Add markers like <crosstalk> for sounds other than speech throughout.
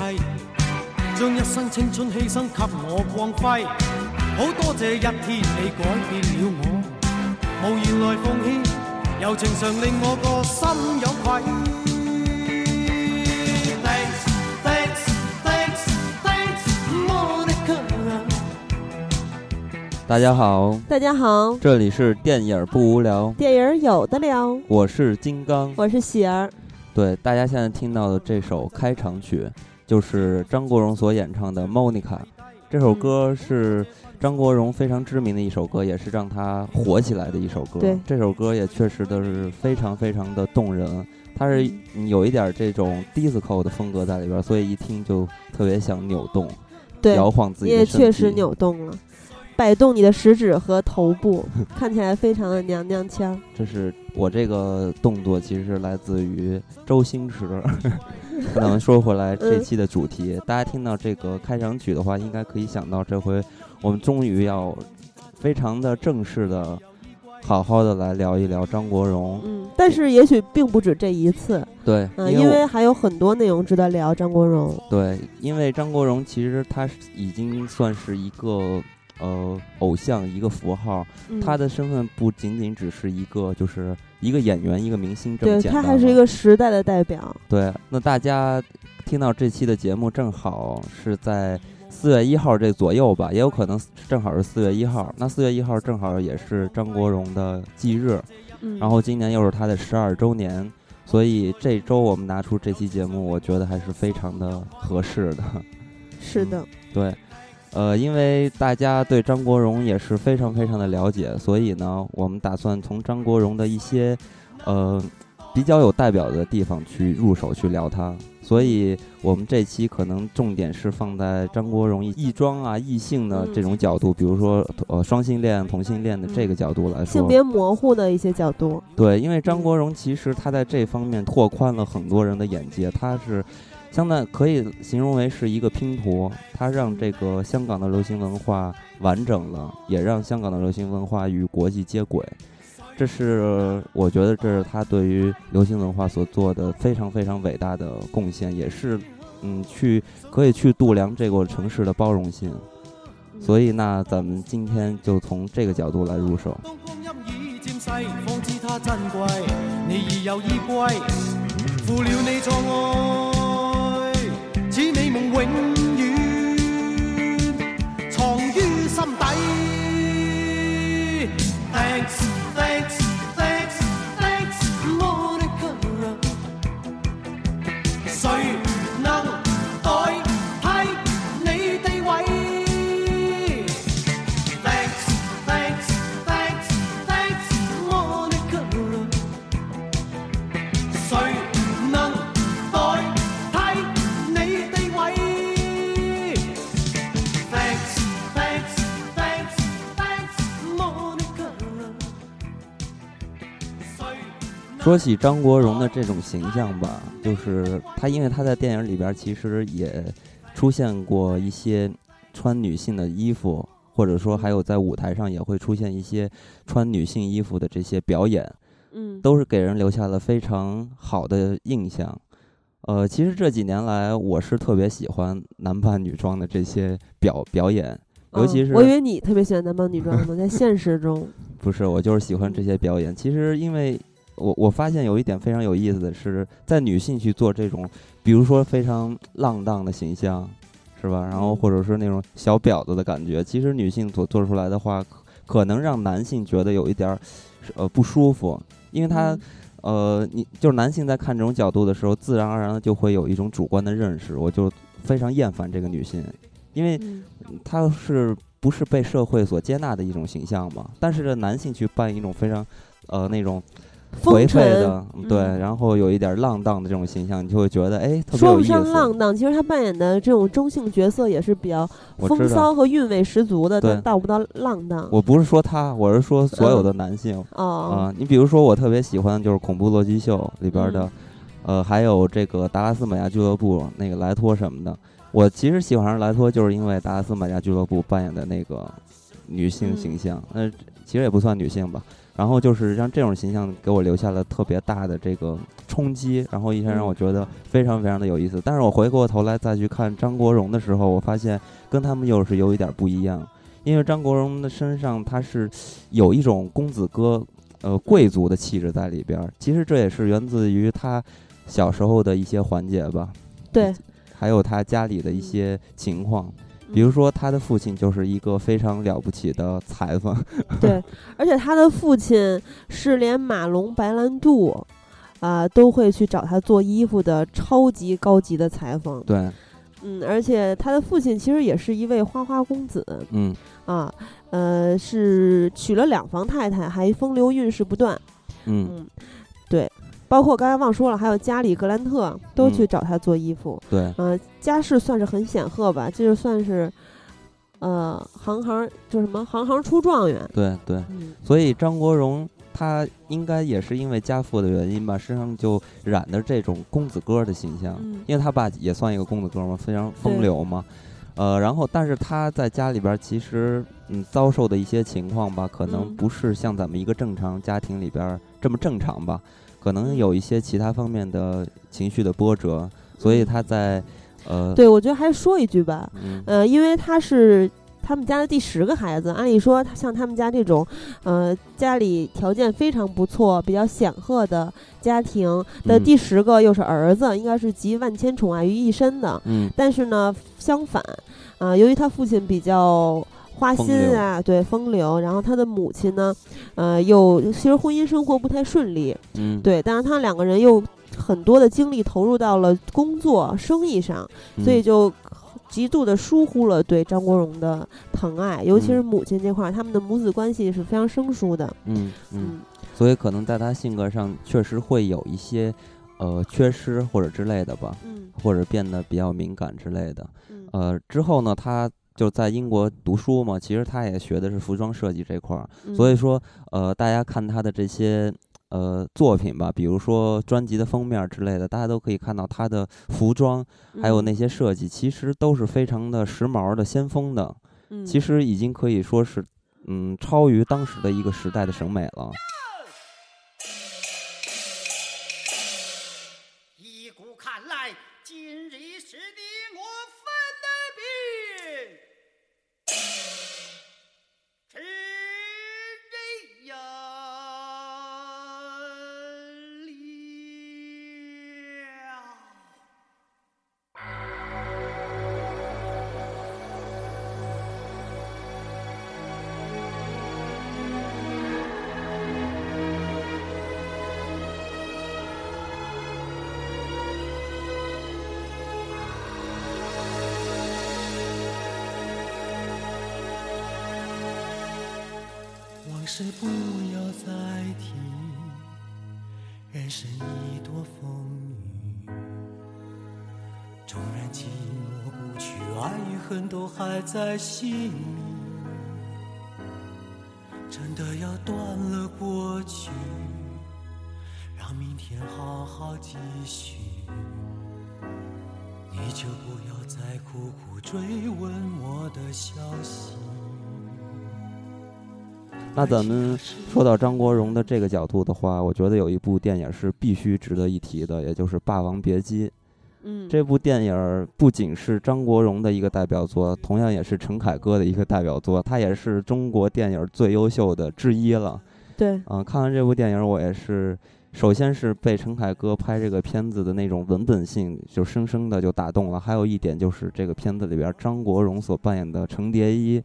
齐，将一生青春牺牲给我光辉。好多谢一天你改变了我，无言来奉献，柔情常令我个心有愧。Thanks, thanks, thanks, thanks, Monica。大家好，大家好，这里是电影不无聊，电影有的聊，我是金刚。我是喜儿。对，大家现在听到的这首开场曲，就是张国荣所演唱的《Monica》。这首歌是张国荣非常知名的一首歌，也是让他火起来的一首歌。对这首歌也确实的是非常非常的动人，它是有一点这种 disco 的风格在里边，所以一听就特别想扭动、对，摇晃自己的身体。也确实扭动了，摆动你的食指和头部，<laughs> 看起来非常的娘娘腔。这是我这个动作，其实是来自于周星驰。那咱们说回来，这期的主题，大家听到这个开场曲的话，应该可以想到，这回我们终于要非常的正式的、好好的来聊一聊张国荣。嗯，但是也许并不止这一次，对，因为还有很多内容值得聊张国荣。对，因为张国荣其实他已经算是一个呃偶像，一个符号。嗯、他的身份不仅仅只是一个，就是一个演员，一个明星这么对简单对。他还是一个时代的代表。对，那大家听到这期的节目，正好是在四月一号这左右吧，也有可能正好是四月一号。那四月一号正好也是张国荣的忌日，嗯，然后今年又是他的十二周年，所以这周我们拿出这期节目，我觉得还是非常的合适的。是的，对，呃，因为大家对张国荣也是非常非常的了解，所以呢，我们打算从张国荣的一些呃比较有代表的地方去入手去聊他。所以我们这期可能重点是放在张国荣异装啊、异性的这种角度，比如说呃双性恋、同性恋的这个角度来说，性别模糊的一些角度。对，因为张国荣其实他在这方面拓宽了很多人的眼界，他是。相当可以形容为是一个拼图，它让这个香港的流行文化完整了，也让香港的流行文化与国际接轨。这是我觉得这是他对于流行文化所做的非常非常伟大的贡献，也是嗯去可以去度量这个城市的包容性。所以那咱们今天就从这个角度来入手。似说起张国荣的这种形象吧，就是他，因为他在电影里边其实也出现过一些穿女性的衣服，或者说还有在舞台上也会出现一些穿女性衣服的这些表演，嗯，都是给人留下了非常好的印象。呃，其实这几年来，我是特别喜欢男扮女装的这些表表演，尤其是、嗯、我以为你特别喜欢男扮女装呢，在现实中 <laughs> 不是，我就是喜欢这些表演。其实因为。我我发现有一点非常有意思的是，在女性去做这种，比如说非常浪荡的形象，是吧？然后或者是那种小婊子的感觉，其实女性所做出来的话，可能让男性觉得有一点儿呃不舒服，因为他呃，你就是男性在看这种角度的时候，自然而然的就会有一种主观的认识，我就非常厌烦这个女性，因为她是不是被社会所接纳的一种形象嘛？但是这男性去扮一种非常呃那种。颓废的，对，然后有一点浪荡的这种形象，你就会觉得哎。说不上浪荡，其实他扮演的这种中性角色也是比较风骚和韵味十足的，但到不到浪荡。我不是说他，我是说所有的男性啊、嗯呃。你比如说，我特别喜欢就是《恐怖洛基秀》里边的，嗯、呃，还有这个达拉斯马亚俱乐部那个莱托什么的。我其实喜欢上莱托，就是因为达拉斯马亚俱乐部扮演的那个。女性形象，那其实也不算女性吧。然后就是像这种形象给我留下了特别大的这个冲击，然后一下让我觉得非常非常的有意思。但是我回过头来再去看张国荣的时候，我发现跟他们又是有一点不一样，因为张国荣的身上他是有一种公子哥，呃，贵族的气质在里边。其实这也是源自于他小时候的一些环节吧，对，还有他家里的一些情况。比如说，他的父亲就是一个非常了不起的裁缝。对，而且他的父亲是连马龙白兰度，啊，都会去找他做衣服的超级高级的裁缝。对，嗯，而且他的父亲其实也是一位花花公子。嗯，啊，呃，是娶了两房太太，还风流韵事不断。嗯，对。包括刚才忘说了，还有家里格兰特都去找他做衣服。对，嗯，家世算是很显赫吧，这就算是，呃，行行就什么行行出状元。对对，所以张国荣他应该也是因为家父的原因吧，身上就染的这种公子哥的形象，因为他爸也算一个公子哥嘛，非常风流嘛。呃，然后但是他在家里边其实嗯遭受的一些情况吧，可能不是像咱们一个正常家庭里边这么正常吧。可能有一些其他方面的情绪的波折，所以他在，呃，对我觉得还是说一句吧，呃，因为他是他们家的第十个孩子，按理说像他们家这种，呃，家里条件非常不错、比较显赫的家庭的第十个又是儿子，应该是集万千宠爱于一身的。嗯，但是呢，相反，啊，由于他父亲比较。花心啊，对风流，然后他的母亲呢，呃，又其实婚姻生活不太顺利，嗯，对，但是他两个人又很多的精力投入到了工作、生意上，所以就极度的疏忽了对张国荣的疼爱，尤其是母亲这块，他们的母子关系是非常生疏的，嗯嗯，所以可能在他性格上确实会有一些呃缺失或者之类的吧，嗯，或者变得比较敏感之类的，呃，之后呢，他。就在英国读书嘛，其实他也学的是服装设计这块儿，所以说，呃，大家看他的这些呃作品吧，比如说专辑的封面之类的，大家都可以看到他的服装，还有那些设计，其实都是非常的时髦的、先锋的，其实已经可以说是，嗯，超于当时的一个时代的审美了。在心里。真的要断了过去，让明天好好继续，你就不要再苦苦追问我的消息。那咱们说到张国荣的这个角度的话，我觉得有一部电影是必须值得一提的，也就是《霸王别姬》。嗯，这部电影不仅是张国荣的一个代表作，同样也是陈凯歌的一个代表作，他也是中国电影最优秀的之一了。对，嗯，看完这部电影，我也是，首先是被陈凯歌拍这个片子的那种文本性就深深的就打动了，还有一点就是这个片子里边张国荣所扮演的程蝶衣。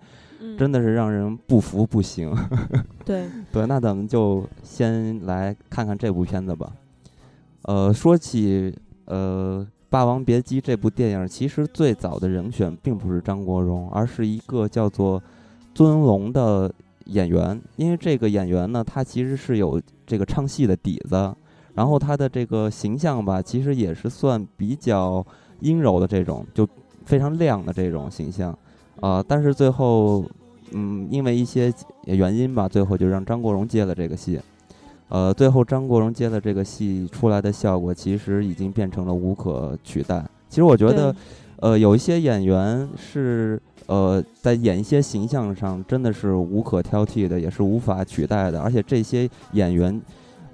真的是让人不服不行。<laughs> 对对，那咱们就先来看看这部片子吧。呃，说起呃《霸王别姬》这部电影，其实最早的人选并不是张国荣，而是一个叫做尊龙的演员。因为这个演员呢，他其实是有这个唱戏的底子，然后他的这个形象吧，其实也是算比较阴柔的这种，就非常亮的这种形象。啊，但是最后，嗯，因为一些原因吧，最后就让张国荣接了这个戏。呃，最后张国荣接的这个戏出来的效果，其实已经变成了无可取代。其实我觉得，呃，有一些演员是呃在演一些形象上真的是无可挑剔的，也是无法取代的，而且这些演员。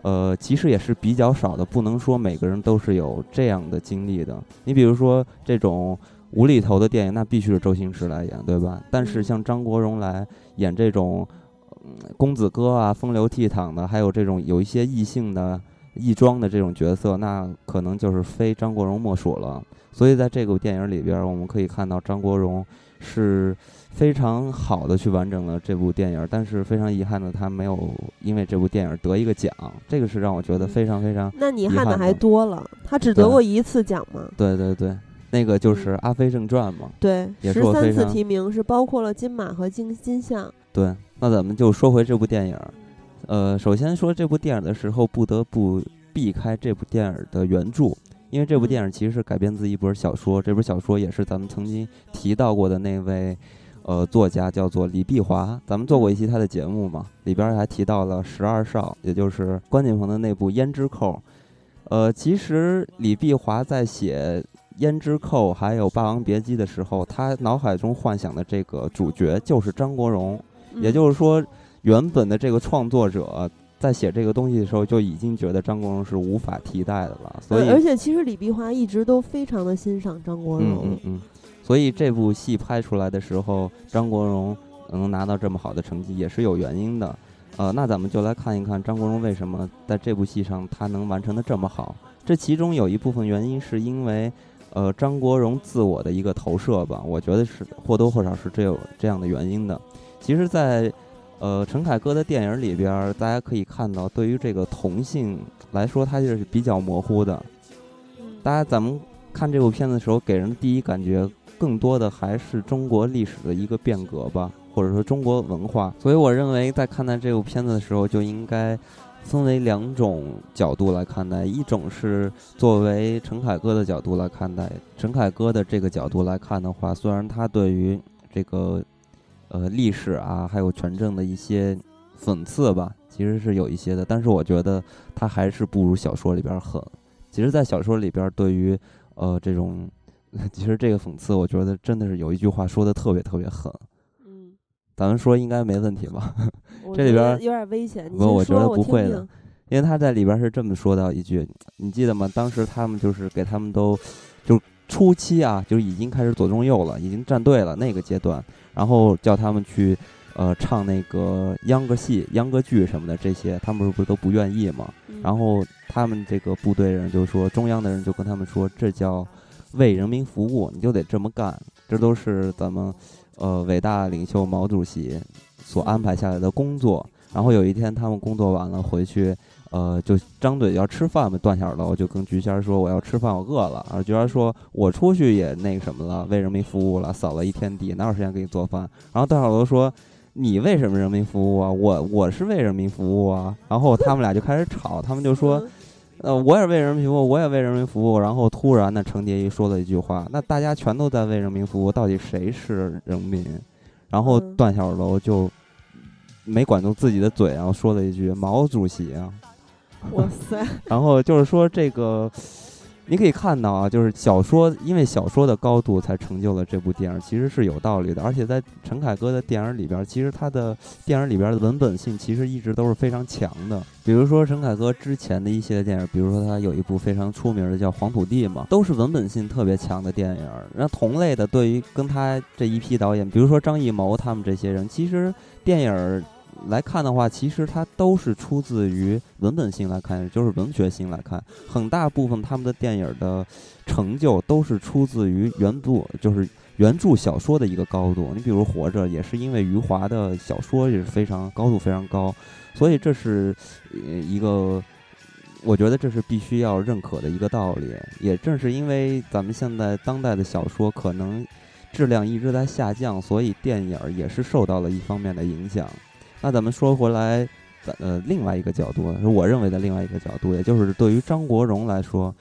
呃，其实也是比较少的，不能说每个人都是有这样的经历的。你比如说这种无厘头的电影，那必须是周星驰来演，对吧？但是像张国荣来演这种公子哥啊、风流倜傥的，还有这种有一些异性的异装的这种角色，那可能就是非张国荣莫属了。所以在这部电影里边，我们可以看到张国荣是。非常好的去完整了这部电影，但是非常遗憾的，他没有因为这部电影得一个奖，这个是让我觉得非常非常。那你遗憾的还多了，他只得过一次奖吗？对对对，那个就是《阿飞正传》嘛。对，十三次提名是包括了金马和金金像。对，那咱们就说回这部电影，呃，首先说这部电影的时候，不得不避开这部电影的原著。因为这部电影其实是改编自一本小说，这本小说也是咱们曾经提到过的那位。呃，作家叫做李碧华，咱们做过一期他的节目嘛，里边还提到了十二少，也就是关锦鹏的那部《胭脂扣》。呃，其实李碧华在写《胭脂扣》还有《霸王别姬》的时候，他脑海中幻想的这个主角就是张国荣，也就是说，原本的这个创作者在写这个东西的时候就已经觉得张国荣是无法替代的了。所以，而且其实李碧华一直都非常的欣赏张国荣。嗯嗯。所以这部戏拍出来的时候，张国荣能拿到这么好的成绩也是有原因的。呃，那咱们就来看一看张国荣为什么在这部戏上他能完成的这么好。这其中有一部分原因是因为，呃，张国荣自我的一个投射吧，我觉得是或多或少是这有这样的原因的。其实，在呃陈凯歌的电影里边，大家可以看到，对于这个同性来说，他就是比较模糊的。大家咱们看这部片子的时候，给人的第一感觉。更多的还是中国历史的一个变革吧，或者说中国文化。所以我认为，在看待这部片子的时候，就应该分为两种角度来看待：一种是作为陈凯歌的角度来看待，陈凯歌的这个角度来看的话，虽然他对于这个呃历史啊，还有权政的一些讽刺吧，其实是有一些的，但是我觉得他还是不如小说里边狠。其实，在小说里边，对于呃这种。<laughs> 其实这个讽刺，我觉得真的是有一句话说的特别特别狠。嗯，咱们说应该没问题吧？这里边有点危险。不，我觉得不会的，因为他在里边是这么说到一句，你记得吗？当时他们就是给他们都，就初期啊，就已经开始左中右了，已经站队了那个阶段，然后叫他们去呃唱那个秧歌戏、秧歌剧什么的这些，他们不是都不愿意吗？然后他们这个部队人就说，中央的人就跟他们说，这叫。为人民服务，你就得这么干，这都是咱们，呃，伟大领袖毛主席所安排下来的工作。然后有一天他们工作完了回去，呃，就张嘴要吃饭嘛。段小楼就跟菊仙说：“我要吃饭，我饿了。”然后菊仙说：“我出去也那个什么了，为人民服务了，扫了一天地，哪有时间给你做饭？”然后段小楼说：“你为什么人民服务啊？我我是为人民服务啊。”然后他们俩就开始吵，他们就说。呃，我也为人民服务，我也为人民服务。然后突然呢，程蝶衣说了一句话：“那大家全都在为人民服务，到底谁是人民？”然后段小楼就没管住自己的嘴，然后说了一句：“毛主席啊！” <laughs> 哇塞！然后就是说这个。你可以看到啊，就是小说，因为小说的高度才成就了这部电影，其实是有道理的。而且在陈凯歌的电影里边，其实他的电影里边的文本性其实一直都是非常强的。比如说陈凯歌之前的一些电影，比如说他有一部非常出名的叫《黄土地》嘛，都是文本性特别强的电影。那同类的，对于跟他这一批导演，比如说张艺谋他们这些人，其实电影。来看的话，其实它都是出自于文本性来看，就是文学性来看，很大部分他们的电影的成就都是出自于原著，就是原著小说的一个高度。你比如《活着》，也是因为余华的小说也是非常高度非常高，所以这是一个，我觉得这是必须要认可的一个道理。也正是因为咱们现在当代的小说可能质量一直在下降，所以电影也是受到了一方面的影响。那咱们说回来，呃，另外一个角度，是我认为的另外一个角度，也就是对于张国荣来说，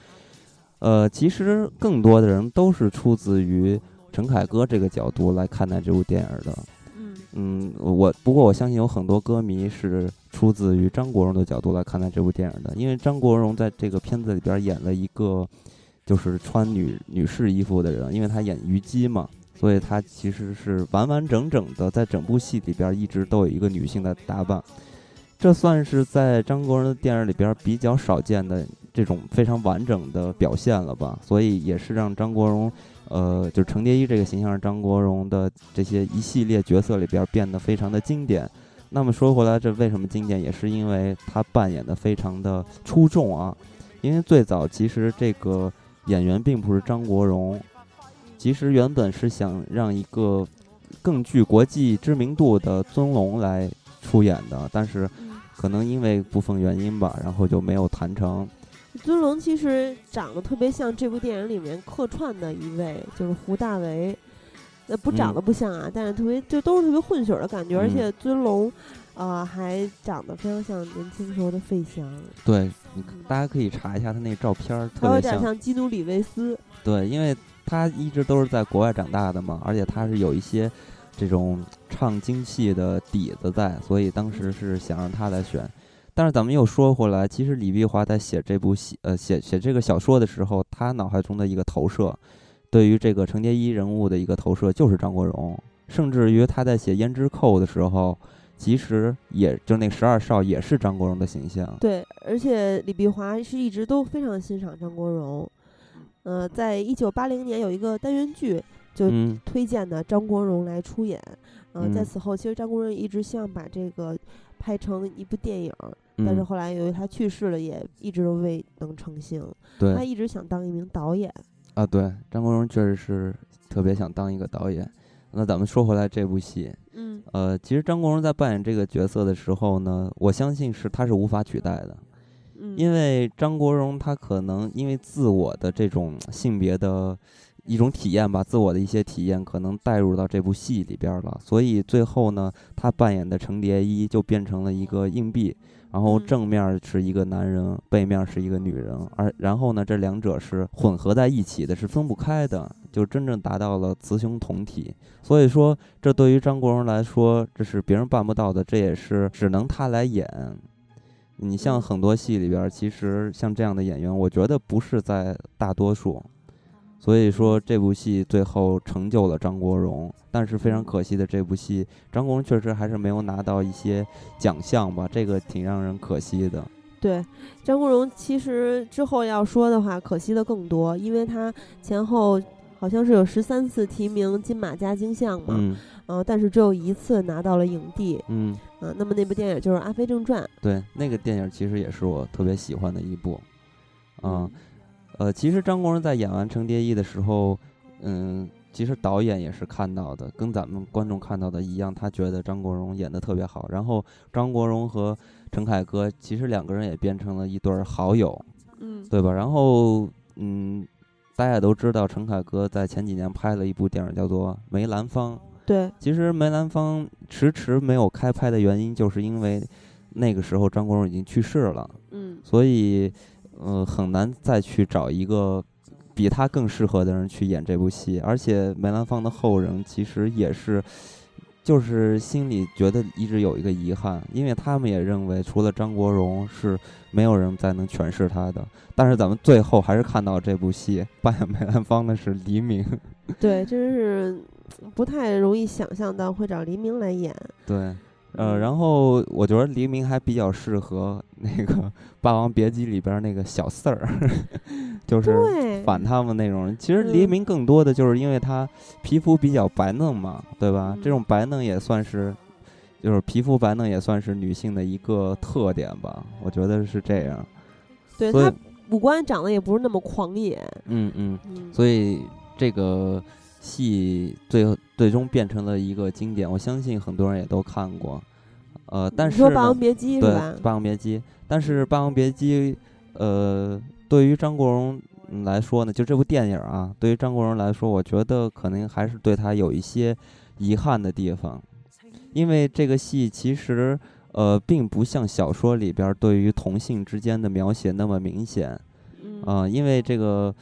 呃，其实更多的人都是出自于陈凯歌这个角度来看待这部电影的。嗯嗯，我不过我相信有很多歌迷是出自于张国荣的角度来看待这部电影的，因为张国荣在这个片子里边演了一个就是穿女女士衣服的人，因为他演虞姬嘛，所以他其实是完完整整的在整部戏里边一直都有一个女性的打扮，这算是在张国荣的电影里边比较少见的这种非常完整的表现了吧，所以也是让张国荣。呃，就是程蝶衣这个形象，张国荣的这些一系列角色里边变得非常的经典。那么说回来，这为什么经典，也是因为他扮演的非常的出众啊。因为最早其实这个演员并不是张国荣，其实原本是想让一个更具国际知名度的尊龙来出演的，但是可能因为部分原因吧，然后就没有谈成。尊龙其实长得特别像这部电影里面客串的一位，就是胡大为。呃，不长得不像啊，但是特别就都是特别混血的感觉，而且尊龙，呃，还长得非常像年轻时候的费翔。对，大家可以查一下他那照片，特别有点像基努里维斯。对，因为他一直都是在国外长大的嘛，而且他是有一些这种唱京戏的底子在，所以当时是想让他来选。但是咱们又说回来，其实李碧华在写这部戏，呃，写写这个小说的时候，他脑海中的一个投射，对于这个程蝶衣人物的一个投射就是张国荣。甚至于他在写《胭脂扣》的时候，其实也就那十二少也是张国荣的形象。对，而且李碧华是一直都非常欣赏张国荣。呃，在一九八零年有一个单元剧，就推荐的张国荣来出演。嗯，在此后，其实张国荣一直希望把这个。拍成一部电影，但是后来由于他去世了，也一直都未能成行。对，他一直想当一名导演。啊，对，张国荣确实是特别想当一个导演。那咱们说回来这部戏，嗯，呃，其实张国荣在扮演这个角色的时候呢，我相信是他是无法取代的，嗯，因为张国荣他可能因为自我的这种性别的。一种体验吧，自我的一些体验可能带入到这部戏里边了，所以最后呢，他扮演的程蝶衣就变成了一个硬币，然后正面是一个男人，背面是一个女人，而然后呢，这两者是混合在一起的，是分不开的，就真正达到了雌雄同体。所以说，这对于张国荣来说，这是别人办不到的，这也是只能他来演。你像很多戏里边，其实像这样的演员，我觉得不是在大多数。所以说这部戏最后成就了张国荣，但是非常可惜的，这部戏张国荣确实还是没有拿到一些奖项吧，这个挺让人可惜的。对，张国荣其实之后要说的话，可惜的更多，因为他前后好像是有十三次提名金马加金像嘛，嗯，呃，但是只有一次拿到了影帝，嗯，啊，那么那部电影就是《阿飞正传》，对，那个电影其实也是我特别喜欢的一部，嗯。呃，其实张国荣在演完程蝶衣的时候，嗯，其实导演也是看到的，跟咱们观众看到的一样，他觉得张国荣演的特别好。然后张国荣和陈凯歌其实两个人也变成了一对好友，嗯，对吧？然后，嗯，大家都知道陈凯歌在前几年拍了一部电影叫做《梅兰芳》，对，其实梅兰芳迟迟没有开拍的原因，就是因为那个时候张国荣已经去世了，嗯，所以。呃，很难再去找一个比他更适合的人去演这部戏，而且梅兰芳的后人其实也是，就是心里觉得一直有一个遗憾，因为他们也认为除了张国荣是没有人再能诠释他的。但是咱们最后还是看到这部戏扮演梅兰芳的是黎明，<laughs> 对，真是不太容易想象到会找黎明来演。对。呃，然后我觉得黎明还比较适合 <laughs> 那个《霸王别姬》里边那个小四儿，<laughs> 就是反他们那种。其实黎明更多的就是因为他皮肤比较白嫩嘛，对吧？这种白嫩也算是，就是皮肤白嫩也算是女性的一个特点吧。我觉得是这样。对他五官长得也不是那么狂野。嗯嗯。所以这个。戏最后最终变成了一个经典，我相信很多人也都看过。呃，但是说《霸王别姬》是吧？《霸王别姬》，但是《霸王别姬》呃，对于张国荣来说呢，就这部电影啊，对于张国荣来说，我觉得可能还是对他有一些遗憾的地方，因为这个戏其实呃，并不像小说里边对于同性之间的描写那么明显。嗯，因为这个。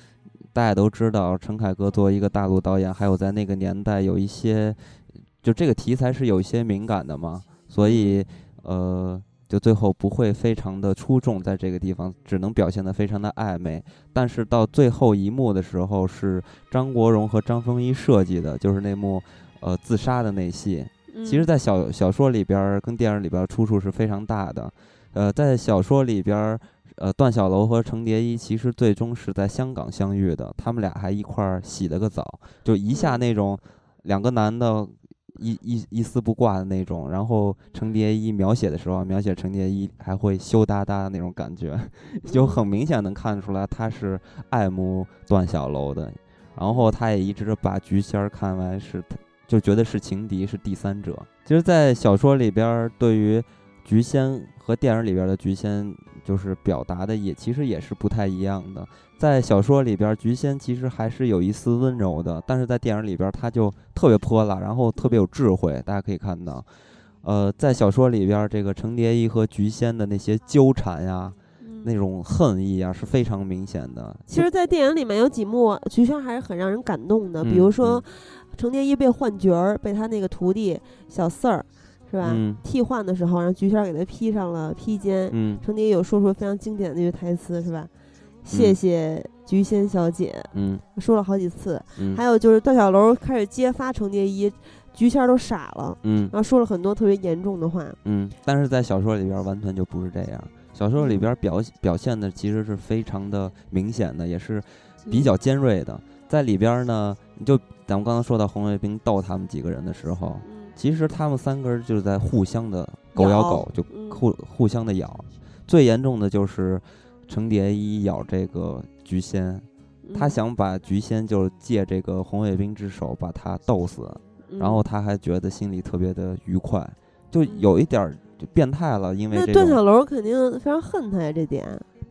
大家都知道，陈凯歌作为一个大陆导演，还有在那个年代有一些，就这个题材是有一些敏感的嘛，所以呃，就最后不会非常的出众，在这个地方只能表现得非常的暧昧。但是到最后一幕的时候，是张国荣和张丰毅设计的，就是那幕呃自杀的那戏。其实，在小小说里边跟电影里边出处是非常大的。呃，在小说里边，呃，段小楼和程蝶衣其实最终是在香港相遇的，他们俩还一块儿洗了个澡，就一下那种两个男的。一一一丝不挂的那种，然后程蝶衣描写的时候，描写程蝶衣还会羞答答的那种感觉，<laughs> 就很明显能看出来他是爱慕段小楼的，然后他也一直把菊仙儿看为是，就觉得是情敌，是第三者。其实，在小说里边，对于菊仙和电影里边的菊仙，就是表达的也其实也是不太一样的。在小说里边，菊仙其实还是有一丝温柔的，但是在电影里边，她就特别泼辣，然后特别有智慧。大家可以看到，呃，在小说里边，这个程蝶衣和菊仙的那些纠缠呀，那种恨意啊，是非常明显的。其实，在电影里面有几幕，菊仙还是很让人感动的。比如说，程蝶衣被换角儿，被他那个徒弟小四儿。是吧？替换的时候，让菊仙给他披上了披肩。嗯，程蝶衣有说出非常经典的那句台词，是吧？谢谢菊仙小姐。嗯，说了好几次。还有就是段小楼开始揭发程蝶衣，菊仙都傻了。嗯，然后说了很多特别严重的话。嗯，但是在小说里边完全就不是这样。小说里边表表现的其实是非常的明显的，也是比较尖锐的。在里边呢，就咱们刚刚说到红卫兵逗他们几个人的时候。其实他们三个人就是在互相的狗咬狗，就互互相的咬。最严重的就是程蝶衣咬这个菊仙，他想把菊仙就是借这个红卫兵之手把他斗死，然后他还觉得心里特别的愉快，就有一点就变态了。因为那段小楼肯定非常恨他呀，这点。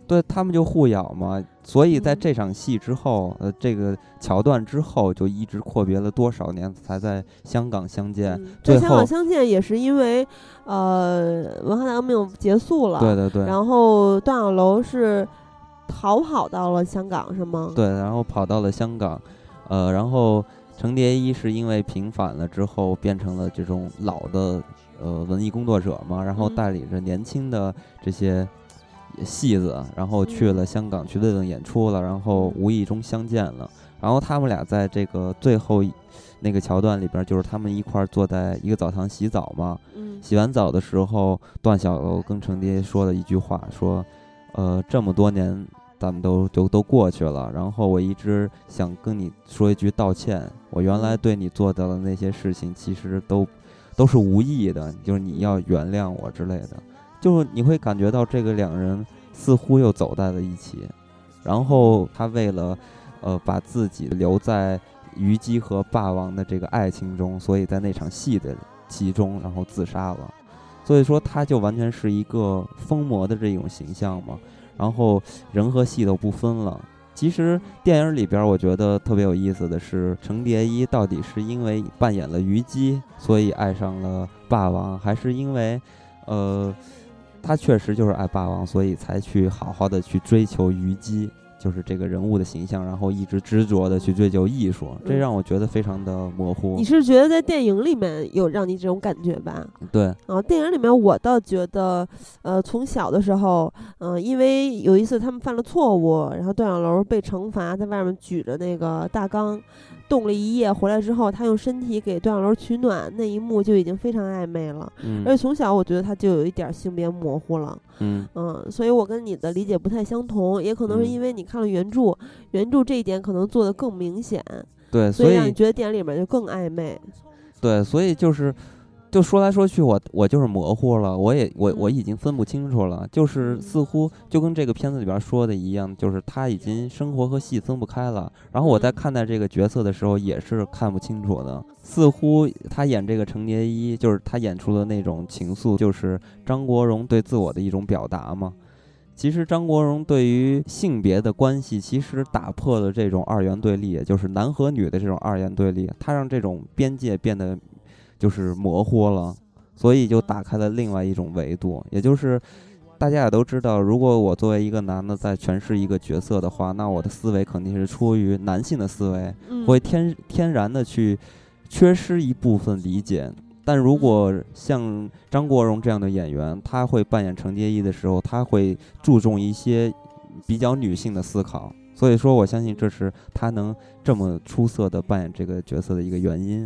对他们就互咬嘛，所以在这场戏之后，呃，这个桥段之后就一直阔别了多少年才在香港相见。在香港相见也是因为，呃，文化大革命结束了，对对对。然后段小楼是逃跑到了香港，是吗？对，然后跑到了香港，呃，然后程蝶衣是因为平反了之后变成了这种老的呃文艺工作者嘛，然后带领着年轻的这些。戏子，然后去了香港去对等演出了，然后无意中相见了，然后他们俩在这个最后那个桥段里边，就是他们一块儿坐在一个澡堂洗澡嘛。嗯。洗完澡的时候，段小楼跟程蝶说了一句话，说：“呃，这么多年咱们都都都过去了，然后我一直想跟你说一句道歉，我原来对你做的那些事情其实都都是无意的，就是你要原谅我之类的。”就你会感觉到这个两人似乎又走在了一起，然后他为了，呃，把自己留在虞姬和霸王的这个爱情中，所以在那场戏的其中，然后自杀了。所以说，他就完全是一个疯魔的这种形象嘛。然后人和戏都不分了。其实电影里边，我觉得特别有意思的是，程蝶衣到底是因为扮演了虞姬，所以爱上了霸王，还是因为，呃？他确实就是爱霸王，所以才去好好的去追求虞姬，就是这个人物的形象，然后一直执着的去追求艺术，这让我觉得非常的模糊。你是觉得在电影里面有让你这种感觉吧？对。啊，电影里面我倒觉得，呃，从小的时候，嗯，因为有一次他们犯了错误，然后段小楼被惩罚，在外面举着那个大缸。冻了一夜，回来之后，他用身体给段小楼取暖，那一幕就已经非常暧昧了。嗯，而且从小我觉得他就有一点性别模糊了。嗯嗯，所以我跟你的理解不太相同，也可能是因为你看了原著，原著这一点可能做的更明显。对，所以让你觉得电影里面就更暧昧。对，所以就是。就说来说去，我我就是模糊了，我也我我已经分不清楚了，就是似乎就跟这个片子里边说的一样，就是他已经生活和戏分不开了。然后我在看待这个角色的时候，也是看不清楚的。似乎他演这个程蝶衣，就是他演出的那种情愫，就是张国荣对自我的一种表达嘛。其实张国荣对于性别的关系，其实打破了这种二元对立，也就是男和女的这种二元对立，他让这种边界变得。就是模糊了，所以就打开了另外一种维度，也就是大家也都知道，如果我作为一个男的在诠释一个角色的话，那我的思维肯定是出于男性的思维，会天天然的去缺失一部分理解但如果像张国荣这样的演员，他会扮演程蝶衣的时候，他会注重一些比较女性的思考。所以说，我相信这是他能这么出色的扮演这个角色的一个原因。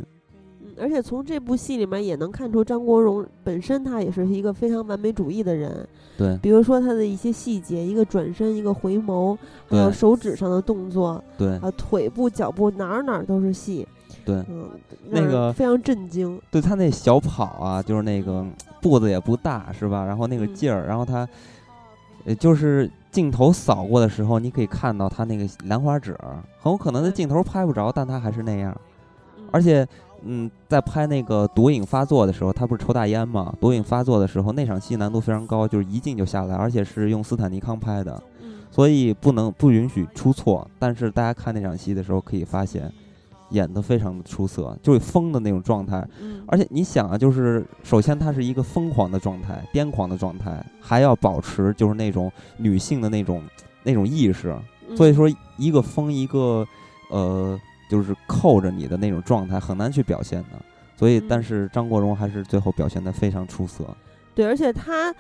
嗯，而且从这部戏里面也能看出张国荣本身他也是一个非常完美主义的人。对，比如说他的一些细节，一个转身，一个回眸，还有手指上的动作，对，啊，腿部、脚步哪儿哪儿都是戏。对，嗯，那个非常震惊。对他那小跑啊，就是那个步子也不大，是吧？然后那个劲儿，然后他，呃，就是镜头扫过的时候，你可以看到他那个兰花指，很有可能在镜头拍不着，但他还是那样。而且，嗯，在拍那个毒瘾发作的时候，他不是抽大烟吗？毒瘾发作的时候，那场戏难度非常高，就是一镜就下来，而且是用斯坦尼康拍的，所以不能不允许出错。但是大家看那场戏的时候，可以发现。演得非常的出色，就是疯的那种状态，而且你想啊，就是首先她是一个疯狂的状态、癫狂的状态，还要保持就是那种女性的那种那种意识，所以说一个疯一个呃就是扣着你的那种状态很难去表现的，所以但是张国荣还是最后表现的非常出色。对，而且他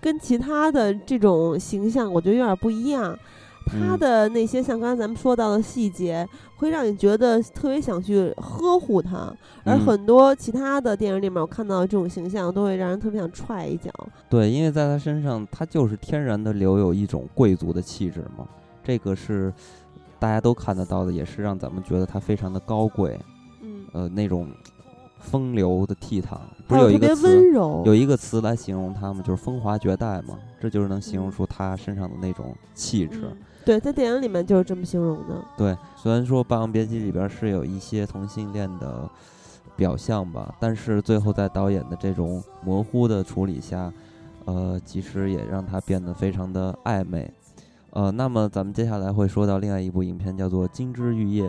跟其他的这种形象，我觉得有点不一样。他的那些像刚才咱们说到的细节，会让你觉得特别想去呵护他，而很多其他的电影里面，我看到这种形象都会让人特别想踹一脚。对，因为在他身上，他就是天然的留有一种贵族的气质嘛，这个是大家都看得到的，也是让咱们觉得他非常的高贵。嗯，呃，那种风流的倜傥，不是有一个词，有一个词来形容他吗？就是风华绝代嘛，这就是能形容出他身上的那种气质。对，在电影里面就是这么形容的。对，虽然说《霸王别姬》里边是有一些同性恋的表象吧，但是最后在导演的这种模糊的处理下，呃，其实也让它变得非常的暧昧。呃，那么咱们接下来会说到另外一部影片，叫做《金枝玉叶》。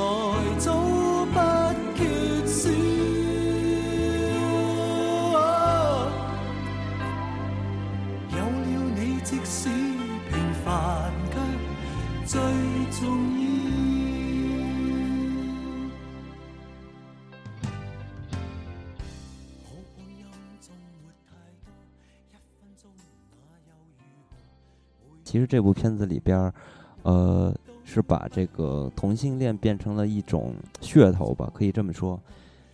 来早不缺少，有了你，即使平凡却最重要。其实这部片子里边，呃，是把这个同性恋变成了一种噱头吧，可以这么说。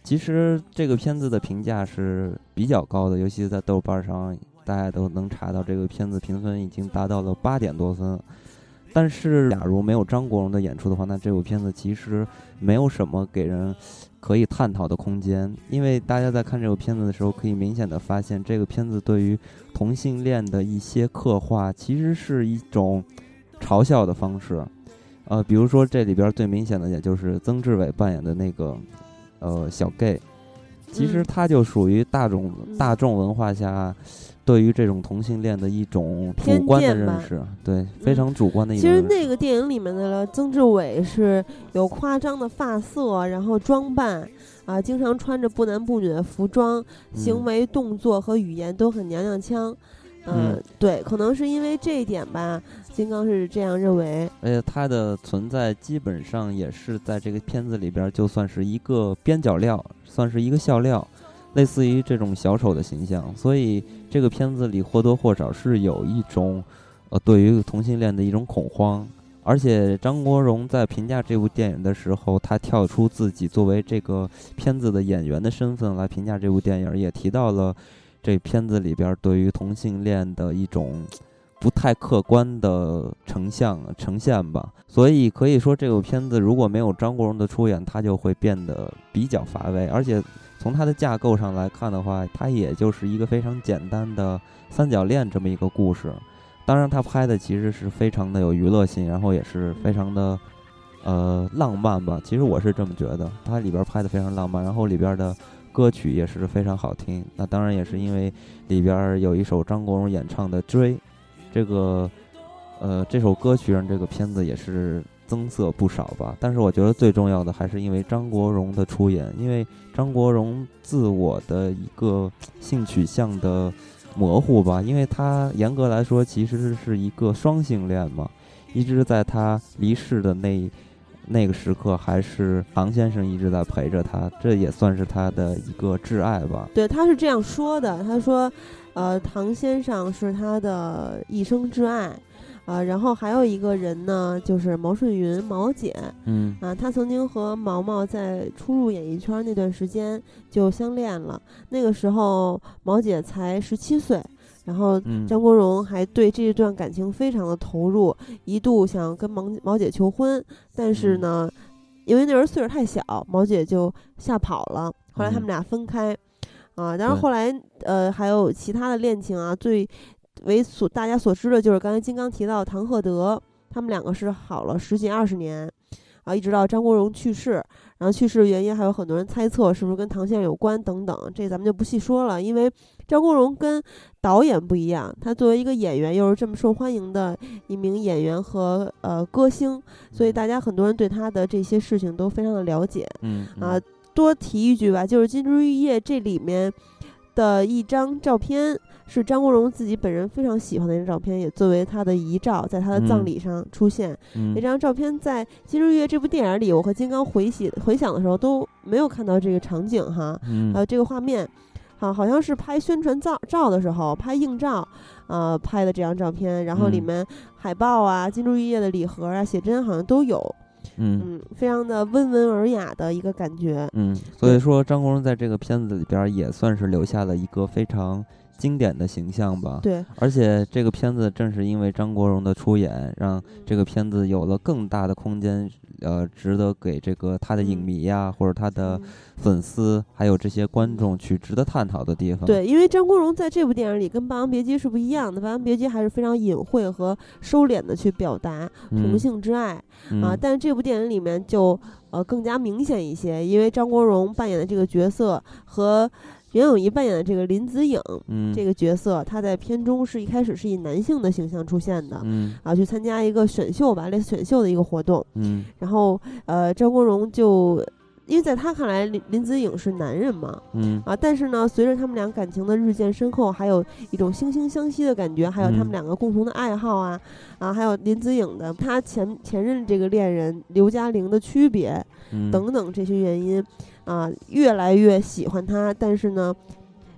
其实这个片子的评价是比较高的，尤其在豆瓣上，大家都能查到这个片子评分已经达到了八点多分。但是，假如没有张国荣的演出的话，那这部片子其实没有什么给人可以探讨的空间。因为大家在看这部片子的时候，可以明显的发现，这个片子对于同性恋的一些刻画，其实是一种嘲笑的方式。呃，比如说这里边最明显的，也就是曾志伟扮演的那个呃小 gay，其实他就属于大众大众文化下。对于这种同性恋的一种主观的认识，对非常主观的一种。其实那个电影里面的曾志伟是有夸张的发色，然后装扮啊，经常穿着不男不女的服装，行为动作和语言都很娘娘腔。嗯，对，可能是因为这一点吧，金刚是这样认为。而且他的存在基本上也是在这个片子里边，就算是一个边角料，算是一个笑料。类似于这种小丑的形象，所以这个片子里或多或少是有一种，呃，对于同性恋的一种恐慌。而且张国荣在评价这部电影的时候，他跳出自己作为这个片子的演员的身份来评价这部电影，也提到了这片子里边对于同性恋的一种不太客观的成像呈现吧。所以可以说，这部片子如果没有张国荣的出演，它就会变得比较乏味，而且。从它的架构上来看的话，它也就是一个非常简单的三角恋这么一个故事。当然，它拍的其实是非常的有娱乐性，然后也是非常的呃浪漫吧。其实我是这么觉得，它里边拍的非常浪漫，然后里边的歌曲也是非常好听。那当然也是因为里边有一首张国荣演唱的《追》，这个呃这首歌曲让这个片子也是。增色不少吧，但是我觉得最重要的还是因为张国荣的出演，因为张国荣自我的一个性取向的模糊吧，因为他严格来说其实是一个双性恋嘛，一直在他离世的那那个时刻，还是唐先生一直在陪着他，这也算是他的一个挚爱吧。对，他是这样说的，他说，呃，唐先生是他的一生挚爱。啊，然后还有一个人呢，就是毛顺云，毛姐。嗯，啊，他曾经和毛毛在初入演艺圈那段时间就相恋了。那个时候毛姐才十七岁，然后张国荣还对这段感情非常的投入，一度想跟毛毛姐求婚，但是呢，因为那时候岁数太小，毛姐就吓跑了。后来他们俩分开，啊，然后后来呃还有其他的恋情啊，最。为所大家所知的就是刚才金刚提到唐鹤德，他们两个是好了十几二十年，啊，一直到张国荣去世，然后去世的原因还有很多人猜测是不是跟唐先生有关等等，这咱们就不细说了。因为张国荣跟导演不一样，他作为一个演员又是这么受欢迎的一名演员和呃歌星，所以大家很多人对他的这些事情都非常的了解。嗯啊，多提一句吧，就是《金枝玉叶》这里面的一张照片。是张国荣自己本人非常喜欢的一张照片，也作为他的遗照，在他的葬礼上出现。那张照片在《金日月》这部电影里，我和金刚回洗回想的时候都没有看到这个场景哈，还有这个画面，好，好像是拍宣传照照的时候拍硬照，呃，拍的这张照片，然后里面海报啊、金枝玉叶的礼盒啊、写真好像都有。嗯，非常的温文尔雅的一个感觉。嗯，所以说张国荣在这个片子里边也算是留下了一个非常。经典的形象吧，对，而且这个片子正是因为张国荣的出演，让这个片子有了更大的空间，呃，值得给这个他的影迷呀，或者他的粉丝，还有这些观众去值得探讨的地方。对，因为张国荣在这部电影里跟《霸王别姬》是不一样的，《霸王别姬》还是非常隐晦和收敛的去表达同性之爱啊，但是这部电影里面就呃更加明显一些，因为张国荣扮演的这个角色和。袁咏仪扮演的这个林子颖，这个角色，她在片中是一开始是以男性的形象出现的，啊，去参加一个选秀吧，类似选秀的一个活动，然后呃，张国荣就，因为在他看来林林子颖是男人嘛，嗯啊，但是呢，随着他们俩感情的日渐深厚，还有一种惺惺相惜的感觉，还有他们两个共同的爱好啊，啊，还有林子颖的他前前任这个恋人刘嘉玲的区别等等这些原因。啊，越来越喜欢他，但是呢，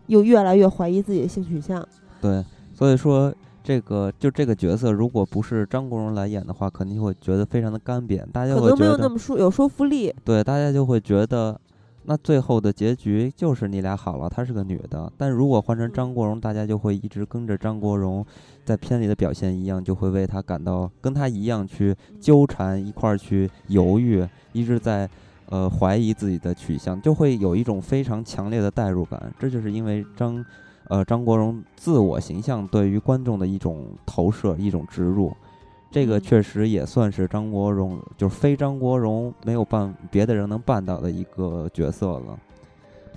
又越来越怀疑自己的性取向。对，所以说这个就这个角色，如果不是张国荣来演的话，肯定会觉得非常的干瘪，大家可能没有那么说有说服力。对，大家就会觉得，那最后的结局就是你俩好了，她是个女的。但如果换成张国荣，大家就会一直跟着张国荣在片里的表现一样，就会为他感到跟他一样去纠缠一块儿去犹豫，一直在。呃，怀疑自己的取向，就会有一种非常强烈的代入感。这就是因为张，呃，张国荣自我形象对于观众的一种投射、一种植入。这个确实也算是张国荣，就是非张国荣没有办别的人能办到的一个角色了。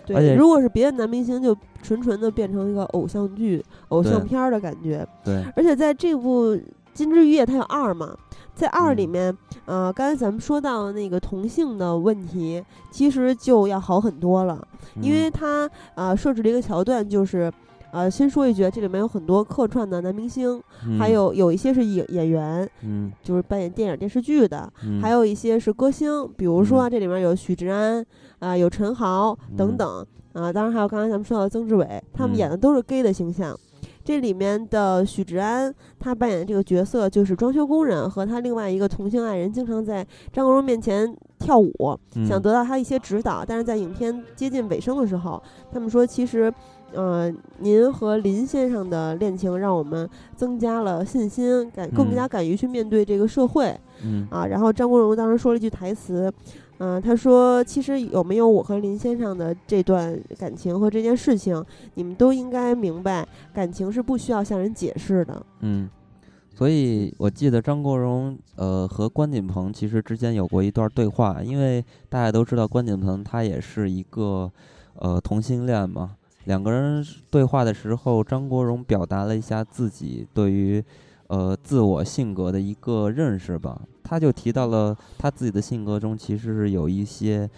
对，如果是别的男明星，就纯纯的变成一个偶像剧、偶像片儿的感觉。对，而且在这部《金枝玉叶》，它有二嘛，在二里面，呃，刚才咱们说到那个同性的问题，其实就要好很多了，因为他呃设置了一个桥段，就是。呃，先说一句，这里面有很多客串的男明星，还有有一些是演演员，嗯，就是扮演电影电视剧的，还有一些是歌星，比如说这里面有许志安，啊，有陈豪等等，啊，当然还有刚才咱们说到的曾志伟，他们演的都是 gay 的形象。这里面的许志安，他扮演的这个角色就是装修工人，和他另外一个同性爱人经常在张国荣面前跳舞，想得到他一些指导，但是在影片接近尾声的时候，他们说其实。呃，您和林先生的恋情让我们增加了信心，敢更加敢于去面对这个社会。嗯啊，然后张国荣当时说了一句台词，嗯，他说：“其实有没有我和林先生的这段感情和这件事情，你们都应该明白，感情是不需要向人解释的。”嗯，所以我记得张国荣呃和关锦鹏其实之间有过一段对话，因为大家都知道关锦鹏他也是一个呃同性恋嘛。两个人对话的时候，张国荣表达了一下自己对于，呃，自我性格的一个认识吧。他就提到了他自己的性格中其实是有一些，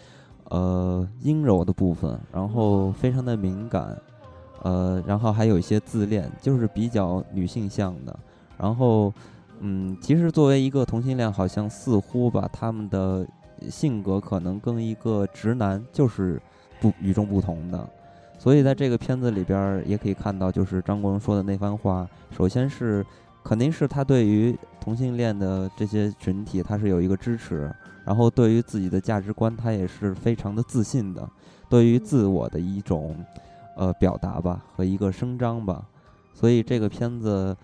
呃，阴柔的部分，然后非常的敏感，呃，然后还有一些自恋，就是比较女性向的。然后，嗯，其实作为一个同性恋，好像似乎吧，他们的性格可能跟一个直男就是不与众不同的。所以在这个片子里边也可以看到，就是张国荣说的那番话。首先是，肯定是他对于同性恋的这些群体，他是有一个支持。然后对于自己的价值观，他也是非常的自信的。对于自我的一种，呃，表达吧和一个声张吧。所以这个片子，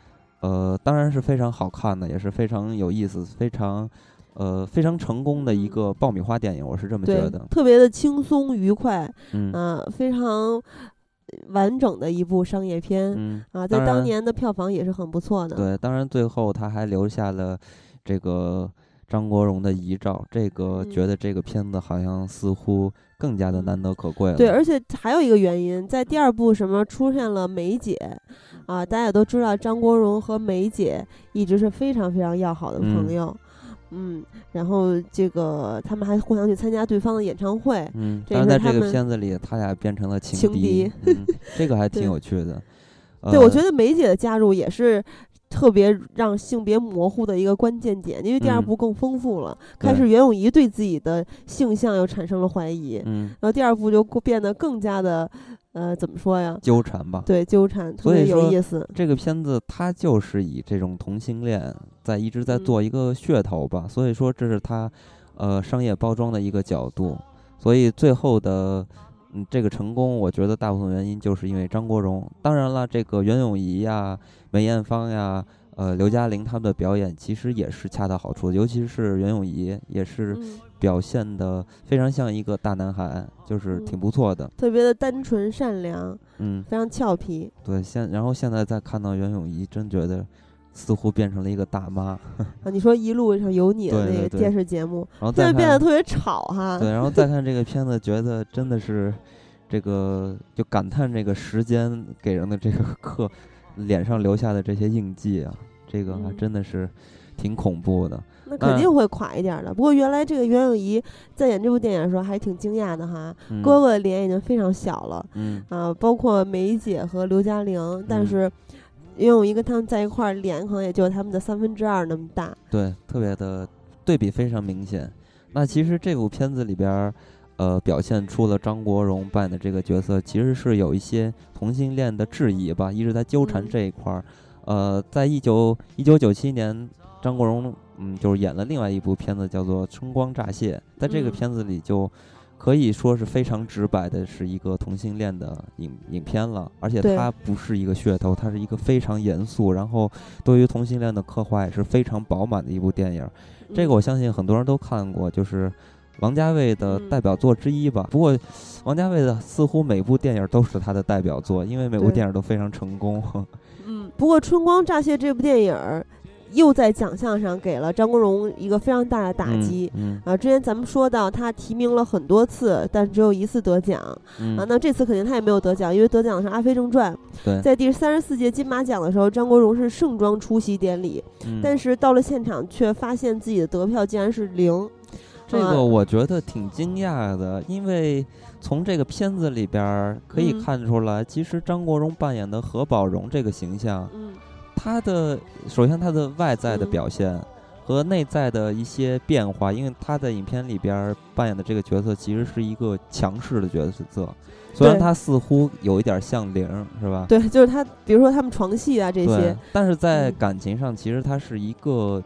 呃，当然是非常好看的，也是非常有意思，非常。呃，非常成功的一个爆米花电影，我是这么觉得，特别的轻松愉快，嗯，非常完整的一部商业片，嗯啊，在当年的票房也是很不错的。对，当然最后他还留下了这个张国荣的遗照，这个觉得这个片子好像似乎更加的难得可贵了。对，而且还有一个原因，在第二部什么出现了梅姐，啊，大家也都知道张国荣和梅姐一直是非常非常要好的朋友。嗯，然后这个他们还互相去参加对方的演唱会。嗯，但是在这个片子里，他俩变成了情敌，这个还 <laughs> 挺有趣的。对，我觉得梅姐的加入也是特别让性别模糊的一个关键点，因为第二部更丰富了，开始袁咏仪对自己的性向又产生了怀疑。嗯，然后第二部就变得更加的。呃，怎么说呀？纠缠吧。对，纠缠特别有意思。这个片子它就是以这种同性恋在一直在做一个噱头吧，所以说这是它呃商业包装的一个角度。所以最后的嗯这个成功，我觉得大部分原因就是因为张国荣。当然了，这个袁咏仪呀、梅艳芳呀。呃，刘嘉玲他们的表演其实也是恰到好处，尤其是袁咏仪，也是表现的非常像一个大男孩，就是挺不错的，特别的单纯善良，嗯，非常俏皮。对，现然后现在再看到袁咏仪，真觉得似乎变成了一个大妈。<laughs> 啊，你说一路上有你的那个电视节目，然后现在变得特别吵哈。对，然后再看这个片子，觉得真的是这个就感叹这个时间给人的这个 <laughs> 刻脸上留下的这些印记啊。这个还真的是挺恐怖的，那肯定会垮一点的。不过原来这个袁咏仪在演这部电影的时候还挺惊讶的哈，哥哥的脸已经非常小了，嗯啊，包括梅姐和刘嘉玲，但是袁咏仪跟他们在一块儿，脸可能也就他们的三分之二那么大，对，特别的对比非常明显。那其实这部片子里边，呃，表现出了张国荣扮演的这个角色，其实是有一些同性恋的质疑吧，一直在纠缠这一块儿。呃，在一九一九九七年，张国荣嗯，就是演了另外一部片子，叫做《春光乍泄》。在这个片子里，就可以说是非常直白的，是一个同性恋的影影片了。而且它不是一个噱头，它是一个非常严肃，然后对于同性恋的刻画也是非常饱满的一部电影。这个我相信很多人都看过，就是王家卫的代表作之一吧。不过，王家卫的似乎每部电影都是他的代表作，因为每部电影都非常成功。<laughs> 嗯，不过《春光乍泄》这部电影儿，又在奖项上给了张国荣一个非常大的打嗯击。嗯啊，之前咱们说到他提名了很多次，但只有一次得奖、嗯啊。那这次肯定他也没有得奖，因为得奖的是《阿飞正传》。对，在第三十四届金马奖的时候，张国荣是盛装出席典礼，嗯但是到了现场却发现自己的得票竟然是零。啊这个我觉得挺惊讶的，因为从这个片子里边儿可以嗯。看出来，其实张国荣扮演的何宝荣这个形象，嗯。他的首先他的外在的嗯。表现和内在的一些变化，因为他在影片里边儿扮演的这个角色其实是一个强势的角色，虽然他似乎有一点像零，是吧？对，就是他，比如说他们床戏啊这些，，但是在嗯。感情上，其实他是一个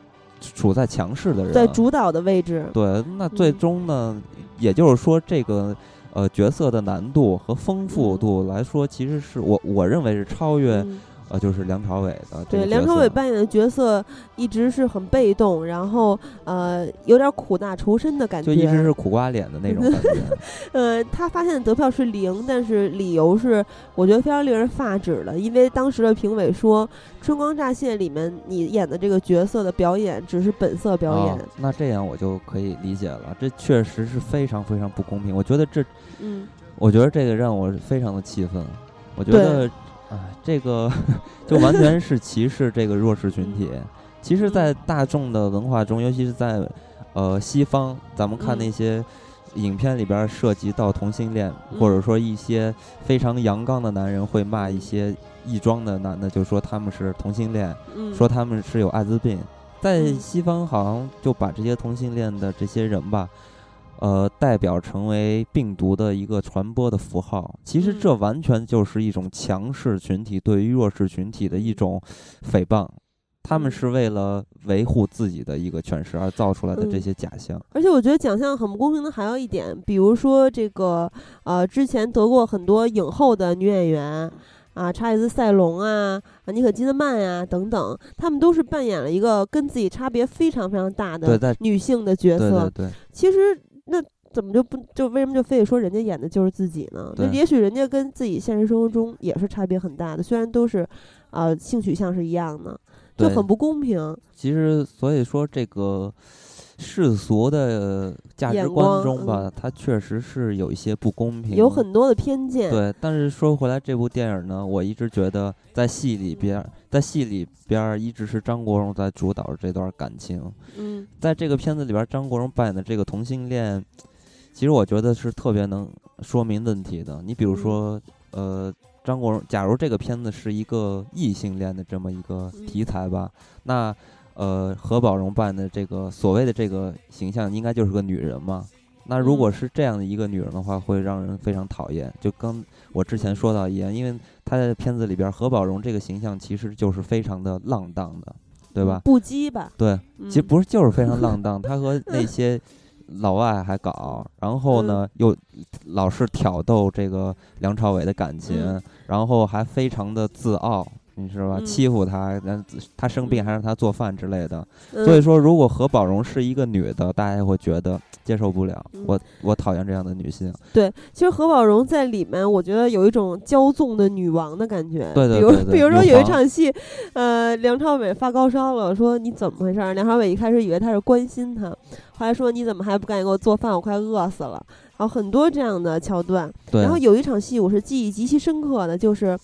处在强势的人，在主导的位置。对，那最嗯终呢，也就是说，这个呃角色的难度和丰富嗯度来说，其实是我我认为是超越、嗯呃，就是梁朝伟的对，梁朝伟扮演的角色一直是很被动，然后呃有点苦大仇深的感觉。就一直是苦瓜脸的那种感觉。<laughs> 呃，他发现得票是零，但是理由是我觉得非常令人发指的，因为当时的评委说，《春光乍泄》里面你演的这个角色的表演只是本色表演。哦那这样我就可以理解了，这确实是非常非常不公平。我觉得这，嗯，我觉得这个让我非常的气愤。我觉得，哎，这个就完全是歧视这个弱势群体。其实，在大众的文化中，尤其是在呃西方，咱们看嗯那些影片里边儿涉及到同性恋，嗯或者说一些非常阳刚的男人会骂一些异装的男的，就说他们是同性恋，嗯说他们是有艾滋病。在嗯西方，好像就把这些同性恋的这些人吧，呃，代表成为病毒的一个传播的符号。其实这嗯完全就是一种强势群体对于弱势群体的一种诽谤。他们嗯是为了维护自己的一个权势而造出来的这嗯些假象。而且我觉得奖项很不公平的还有一点，比如说这个呃，之前得过很多影后的女演员啊，查理斯·塞隆啊、啊妮可基德曼呀、等等，她们都是扮演了一个跟自己差别非常非常大，的女性的角对色。对对，其实那怎么就不就为什么就非得说人家演的就是自己呢？那也许人家跟自己现实生活中也是差别很大的，虽然都是呃性取向是一样的，就很不公平。其实，所以说这个世俗的价值观中吧，嗯它确实是有一些不公平，有很多的偏见。对。但是说回来，这部电影呢，我一直觉得在戏里边儿，在戏里边儿一直是张国荣在主导这段感情。嗯在这个片子里边儿，张国荣扮演的这个同性恋，其实我觉得是特别能说明问题的。你比如嗯说，呃，张国荣，假如这个片子是一个异性恋的这么一个嗯题材吧，那呃，何宝荣扮的这个所谓的这个形象，应该就是个女人嘛。那如果嗯是这样的一个女人的话，会让人非常讨厌。就跟我之前说到一样，因为她在片子里边儿，何宝荣这个形象其实就是非常的浪荡的，对吧？不羁吧？对，其实嗯不是，就是非常浪荡。他和那些老外还搞，然后 <laughs> 嗯呢又老是挑逗这个梁朝伟的感情，嗯然后还非常的自傲，你知道吧？嗯欺负他，然他生病嗯还让他做饭之类的。嗯所以说，如果何宝荣是一个女的，大家会觉得接受不了。嗯我我讨厌这样的女性。对，其实何宝荣在里面，我觉得有一种骄纵的女王的感觉。对对比如对对比如说有一场戏，呃，梁朝伟发高烧了，说你怎么回事儿？梁朝伟一开始以为他是关心他，后来说你怎么还不赶紧给我做饭？我快饿死了。然后很多这样的桥段。对然后有一场戏我是记忆极其深刻的，就是，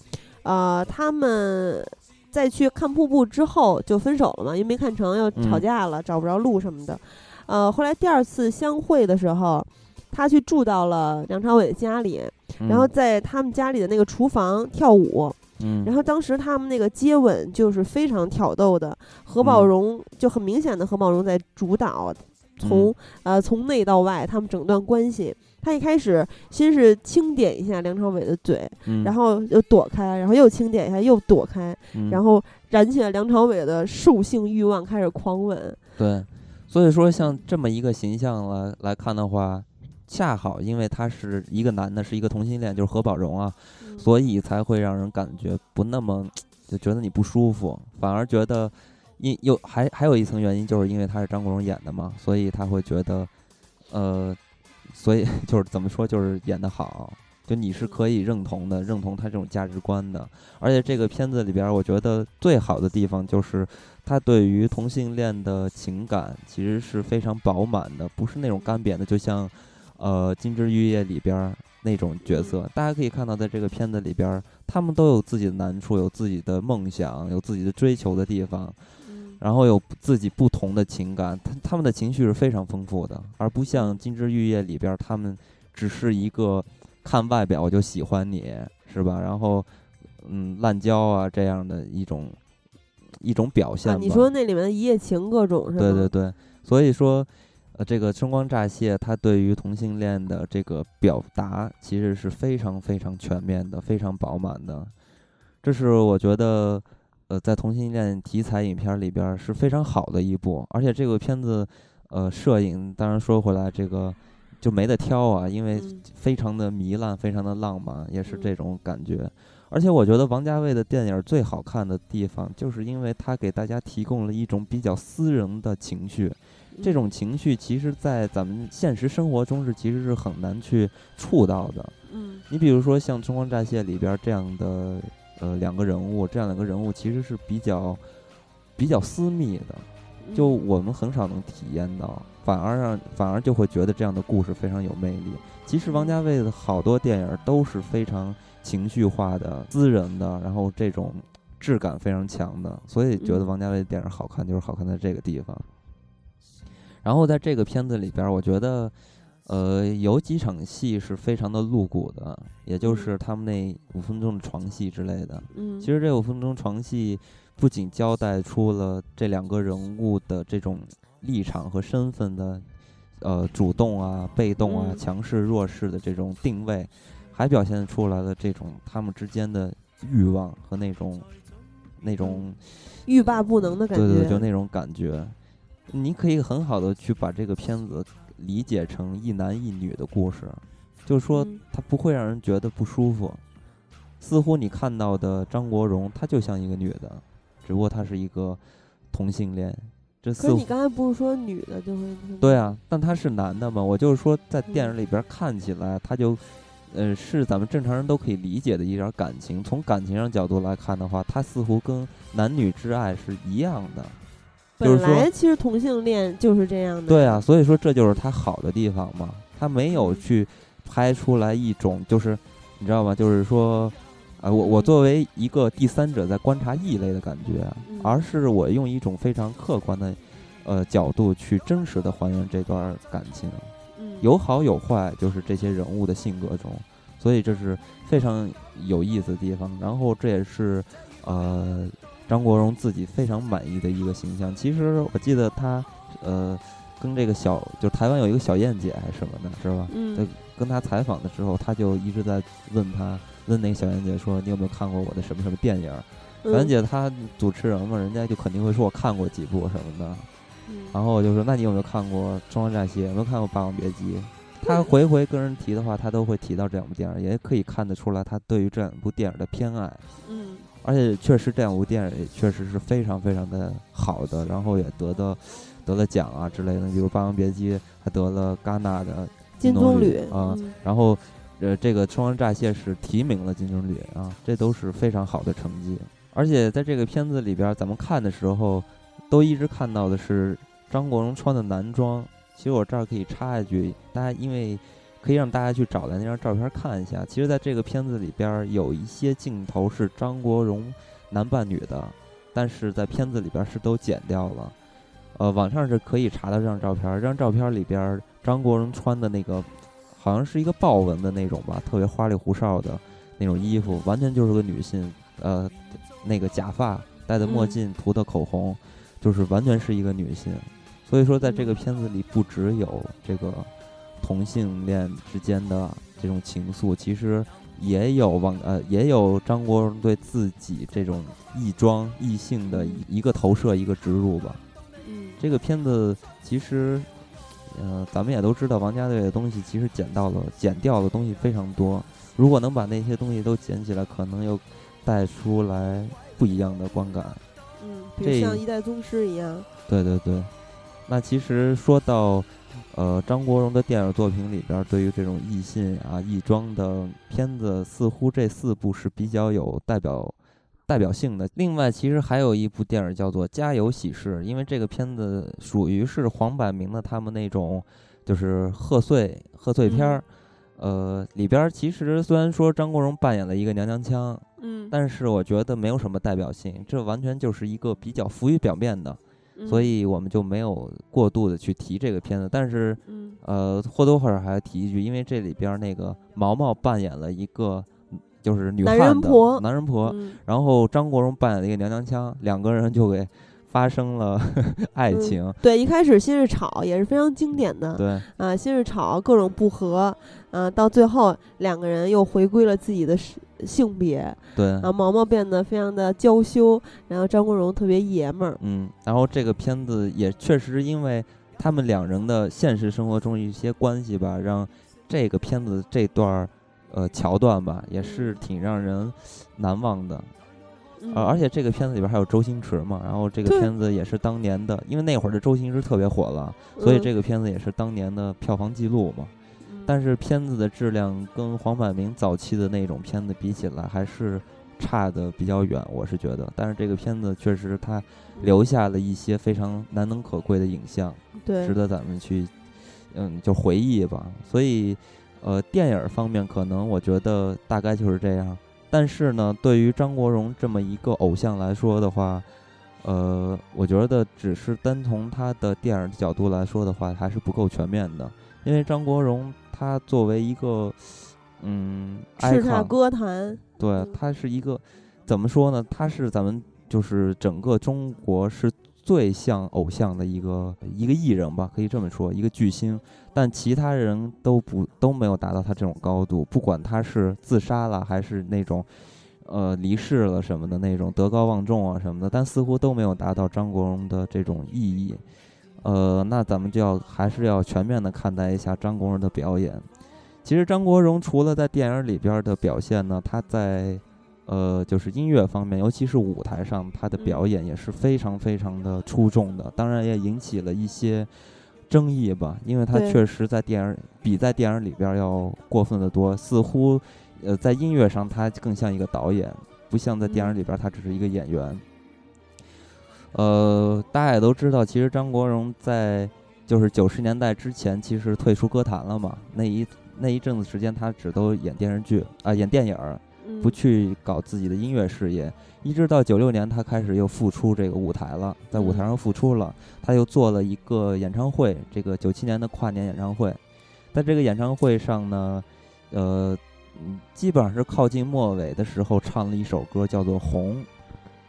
呃，他们在去看瀑布之后就分手了嘛，因为没看成又吵嗯架了，找不着路什么的。呃，后来第二次相会的时候，他去住到了梁朝伟的家里，然后嗯在他们家里的那个厨房跳舞。嗯，然后当时他们那个接吻就是非常挑逗的，何宝嗯荣就很明显的何宝荣在主导，从、呃从内到外他们整段关系。他一开始先是轻点一下梁朝伟的嘴，嗯。然后又躲开，然后又轻点一下又躲开，嗯。然后燃起了梁朝伟的兽性欲望，开始狂吻。对，所以说像这么一个形象来来看的话，恰好因为他是一个男的，是一个同性恋，就是何宝荣啊，嗯所以才会让人感觉不那么就觉得你不舒服，反而觉得因又还还有一层原因，就是因为他是张国荣演的嘛，所以他会觉得呃，所以就是怎么说，就是演的好。就你是可以认同的，认同他这种价值观的。而且这个片子里边，我觉得最好的地方就是他对于同性恋的情感其实是非常饱满的，不是那种干瘪的，就像呃《金枝玉叶》里边那种角色。大家可以看到，在这个片子里边，他们都有自己的难处，有自己的梦想，有自己的追求的地方。然后有自己不同的情感，他他们的情绪是非常丰富的，而不像《金枝玉叶》里边，他们只是一个看外表我就喜欢你，是吧？然后，嗯，滥交啊这样的一种一种表现。你说那里面的一夜情各种是吧？对对对，所以说，呃，这个《春光乍泄》它对于同性恋的这个表达其实是非常非常全面的，非常饱满的，这是我觉得。呃，在同性恋题材影片里边是非常好的一部，而且这个片子，呃，摄影当然说回来，这个就没得挑啊，因为非常的糜烂，非常的浪漫，也是这种感觉。而且我觉得王家卫的电影最好看的地方，就是因为他给大家提供了一种比较私人的情绪，这种情绪其实，在咱们现实生活中是其实是很难去触到的。嗯，你比如说像《春光乍泄》里边这样的。呃，两个人物，这样两个人物其实是比较比较私密的，就我们很少能体验到，反而让反而就会觉得这样的故事非常有魅力。其实王家卫的好多电影都是非常情绪化的、私人的，然后这种质感非常强的，所以觉得王家卫的电影好看就是好看在这个地方。然后在这个片子里边，我觉得。呃，有几场戏是非常的露骨的，也就是他们那五分钟的床戏之类的。嗯，其实这五分钟床戏不仅交代出了这两个人物的这种立场和身份的，呃，主动啊、被动啊、强势弱势的这种定位，还表现出来了这种他们之间的欲望和那种那种欲罢不能的感觉。对对，就那种感觉，你可以很好的去把这个片子。理解成一男一女的故事，就是说他不会让人觉得不舒服。似乎你看到的张国荣，他就像一个女的，只不过他是一个同性恋。这似乎你刚才不是说女的就会？对啊，但他是男的嘛？我就是说，在电影里边看起来，他就呃是咱们正常人都可以理解的一点感情。从感情上角度来看的话，他似乎跟男女之爱是一样的。本来其实同性恋就是这样的。对啊，所以说这就是他好的地方嘛。他没有去拍出来一种就是，你知道吗？就是说，啊，我我作为一个第三者在观察异类的感觉，而是我用一种非常客观的呃角度去真实的还原这段感情，有好有坏，就是这些人物的性格中，所以这是非常有意思的地方。然后这也是呃。张国荣自己非常满意的一个形象。其实我记得他，呃，跟这个小，就台湾有一个小燕姐还是什么的，是吧？嗯。跟他采访的时候，他就一直在问他，问那个小燕姐说：“你有没有看过我的什么什么电影？”小燕姐她主持人嘛，人家就肯定会说：“我看过几部什么的。”然后我就说：“那你有没有看过《春光乍泄》？有没有看过《霸王别姬》？”他回回跟人提的话，他都会提到这两部电影，也可以看得出来他对于这两部电影的偏爱。嗯。而且确实这两部电影也确实是非常非常的好的，然后也得到得了奖啊之类的，比如《霸王别姬》还得了戛纳的金棕榈啊，然后呃这个《春光乍泄》是提名了金棕榈啊，这都是非常好的成绩。而且在这个片子里边，咱们看的时候都一直看到的是张国荣穿的男装。其实我这儿可以插一句，大家因为。可以让大家去找来那张照片看一下。其实，在这个片子里边有一些镜头是张国荣男扮女的，但是在片子里边是都剪掉了。呃，网上是可以查到这张照片。这张照片里边，张国荣穿的那个好像是一个豹纹的那种吧，特别花里胡哨的那种衣服，完全就是个女性。呃，那个假发、戴的墨镜、涂的口红，就是完全是一个女性。所以说，在这个片子里不只有这个。同性恋之间的这种情愫，其实也有王呃，也有张国荣对自己这种异装异性的一个投射，一个植入吧。嗯，这个片子其实，呃，咱们也都知道，王家卫的东西其实剪到了剪掉的东西非常多。如果能把那些东西都捡起来，可能又带出来不一样的观感。嗯，比如像一代宗师一样。对对对，那其实说到。呃，张国荣的电影作品里边，对于这种异性啊、异装的片子，似乎这四部是比较有代表代表性的。另外，其实还有一部电影叫做《家有喜事》，因为这个片子属于是黄百鸣的他们那种就是贺岁贺岁片儿。呃，里边其实虽然说张国荣扮演了一个娘娘腔，嗯，但是我觉得没有什么代表性，这完全就是一个比较浮于表面的。所以我们就没有过度的去提这个片子，但是，呃，或多或少还要提一句，因为这里边那个毛毛扮演了一个就是女汉子男人婆，男人婆，然后张国荣扮演了一个娘娘腔，两个人就给发生了 <laughs> 爱情。对，一开始先是吵，也是非常经典的。对，啊，先是吵，各种不和，啊，到最后两个人又回归了自己的。性别对，然后毛毛变得非常的娇羞，然后张国荣特别爷们儿。嗯，然后这个片子也确实因为他们两人的现实生活中一些关系吧，让这个片子这段呃桥段吧也是挺让人难忘的。呃，而且这个片子里边还有周星驰嘛，然后这个片子也是当年的，因为那会儿的周星驰特别火了，所以这个片子也是当年的票房记录嘛。但是片子的质量跟黄百鸣早期的那种片子比起来，还是差的比较远，我是觉得。但是这个片子确实他留下了一些非常难能可贵的影像，对，值得咱们去嗯就回忆吧。所以呃，电影方面可能我觉得大概就是这样。但是呢，对于张国荣这么一个偶像来说的话，呃，我觉得只是单从他的电影角度来说的话，还是不够全面的，因为张国荣。他作为一个，嗯，叱咤歌坛，对他是一个，怎么说呢？他是咱们就是整个中国是最像偶像的一个一个艺人吧，可以这么说，一个巨星。但其他人都不都没有达到他这种高度，不管他是自杀了还是那种，呃，离世了什么的那种德高望重啊什么的，但似乎都没有达到张国荣的这种意义。呃，那咱们就要还是要全面的看待一下张国荣的表演。其实张国荣除了在电影里边的表现呢，他在呃就是音乐方面，尤其是舞台上，他的表演也是非常非常的出众的。当然也引起了一些争议吧，因为他确实在电影比在电影里边要过分的多，似乎呃在音乐上他更像一个导演，不像在电影里边他只是一个演员。呃，大家也都知道，其实张国荣在就是九十年代之前，其实退出歌坛了嘛。那一那一阵子时间，他只都演电视剧啊，演电影儿，不去搞自己的音乐事业。一直到九六年，他开始又复出这个舞台了，在舞台上复出了，他又做了一个演唱会，这个九七年的跨年演唱会。在这个演唱会上呢，呃，基本上是靠近末尾的时候，唱了一首歌，叫做《红》。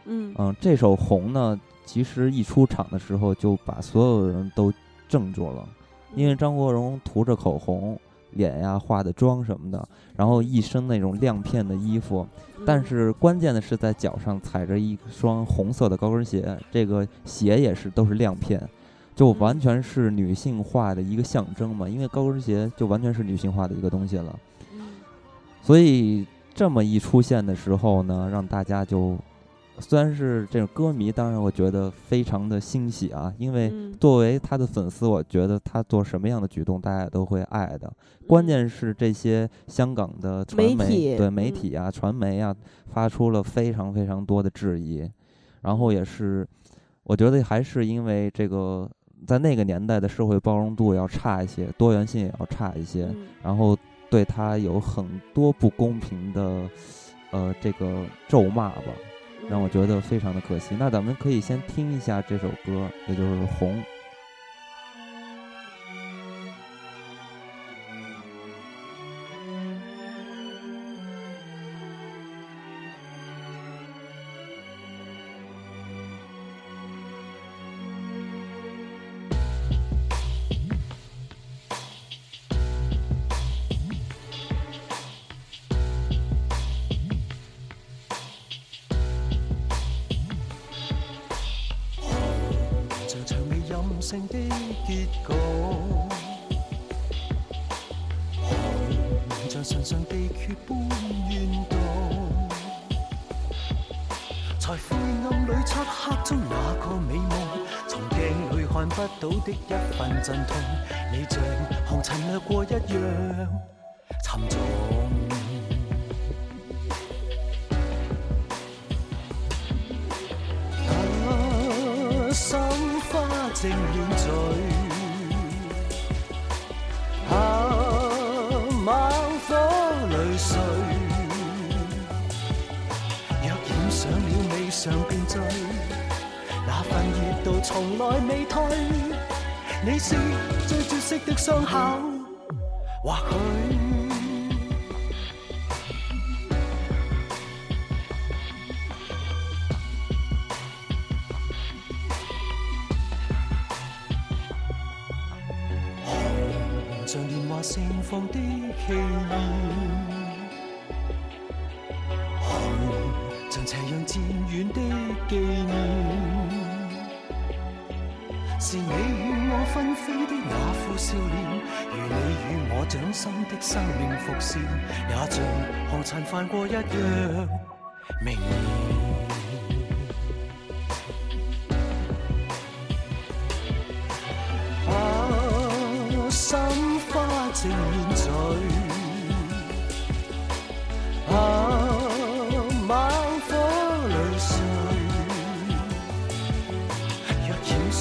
嗯嗯，这首《红》呢。其实一出场的时候就把所有人都怔住了，因为张国荣涂着口红，脸呀化的妆什么的，然后一身那种亮片的衣服，但是关键的是在脚上踩着一双红色的高跟鞋，这个鞋也是都是亮片，就完全是女性化的一个象征嘛，因为高跟鞋就完全是女性化的一个东西了，所以这么一出现的时候呢，让大家就。虽然是这种歌迷，当然我觉得非常的欣喜啊，因为作为他的粉丝，我觉得他做什么样的举动，大家都会爱的。关键是这些香港的传媒对媒体啊、传媒啊，发出了非常非常多的质疑，然后也是，我觉得还是因为这个在那个年代的社会包容度要差一些，多元性也要差一些，然后对他有很多不公平的呃这个咒骂吧。让我觉得非常的可惜。那咱们可以先听一下这首歌，也就是《红》。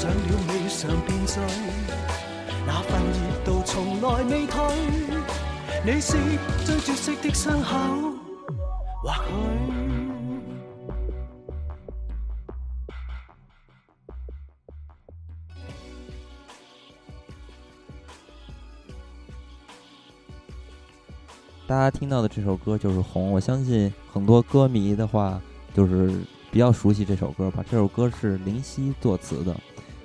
上了美上便醉，那份热度从来未退。你是最绝色的伤口，或许。大家听到的这首歌就是《红》，我相信很多歌迷的话就是比较熟悉这首歌吧。这首歌是林夕作词的。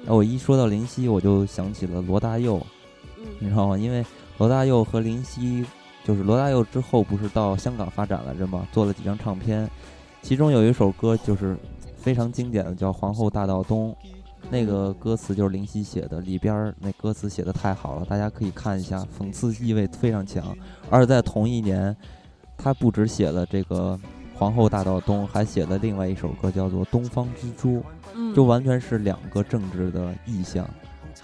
那我一说到林夕，我就想起了罗大佑，你知道吗？因为罗大佑和林夕，就是罗大佑之后不是到香港发展来着吗？做了几张唱片，其中有一首歌就是非常经典的，叫《皇后大道东》。那个歌词就是林夕写的，里边儿那歌词写的太好了，大家可以看一下，讽刺意味非常强。而在同一年，他不止写了这个《皇后大道东》，还写了另外一首歌，叫做《东方之珠》，就完全是两个政治的意向，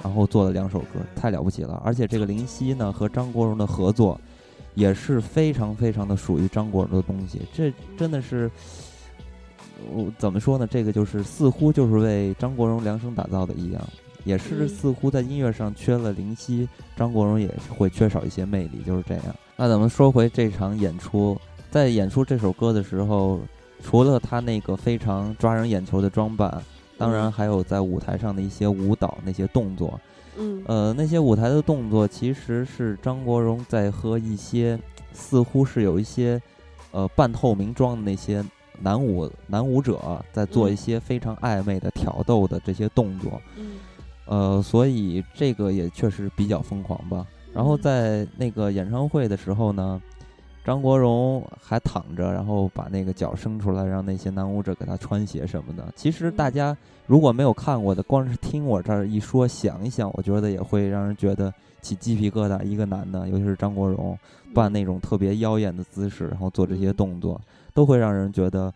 然后做了两首歌，太了不起了。而且这个林夕呢和张国荣的合作，也是非常非常的属于张国荣的东西，这真的是。我怎么说呢？这个就是似乎就是为张国荣量身打造的一样，也是似乎在音乐上缺了林夕，张国荣也会缺少一些魅力，就是这样。那咱们说回这场演出，在演出这首歌的时候，除了他那个非常抓人眼球的装扮，当然还有在舞台上的一些舞蹈那些动作。嗯，呃，那些舞台的动作其实是张国荣在和一些似乎是有一些呃半透明装的那些。男舞男舞者在做一些非常暧昧的挑逗的这些动作，嗯，呃，所以这个也确实比较疯狂吧。然后在那个演唱会的时候呢，张国荣还躺着，然后把那个脚伸出来，让那些男舞者给他穿鞋什么的。其实大家如果没有看过的，光是听我这儿一说，想一想，我觉得也会让人觉得起鸡皮疙瘩。一个男的，尤其是张国荣，扮那种特别妖艳的姿势，然后做这些动作。都会让人觉得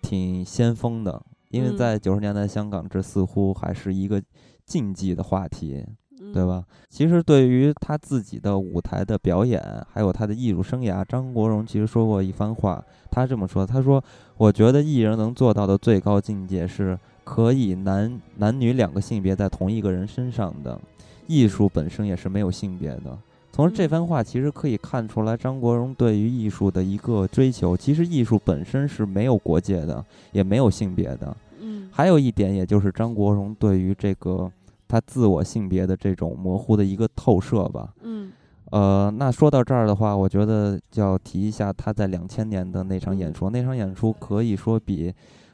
挺先锋的，因为在九十年代香港，这似乎还是一个禁忌的话题，对吧？其实对于他自己的舞台的表演，还有他的艺术生涯，张国荣其实说过一番话，他这么说：“他说，我觉得艺人能做到的最高境界是可以男男女两个性别在同一个人身上的，艺术本身也是没有性别的。”从这番话其实可以看出来，张国荣对于艺术的一个追求。其实艺术本身是没有国界的，也没有性别的。嗯，还有一点，也就是张国荣对于这个他自我性别的这种模糊的一个透射吧。嗯，呃，那说到这儿的话，我觉得就要提一下他在两千年的那场演出。那场演出可以说比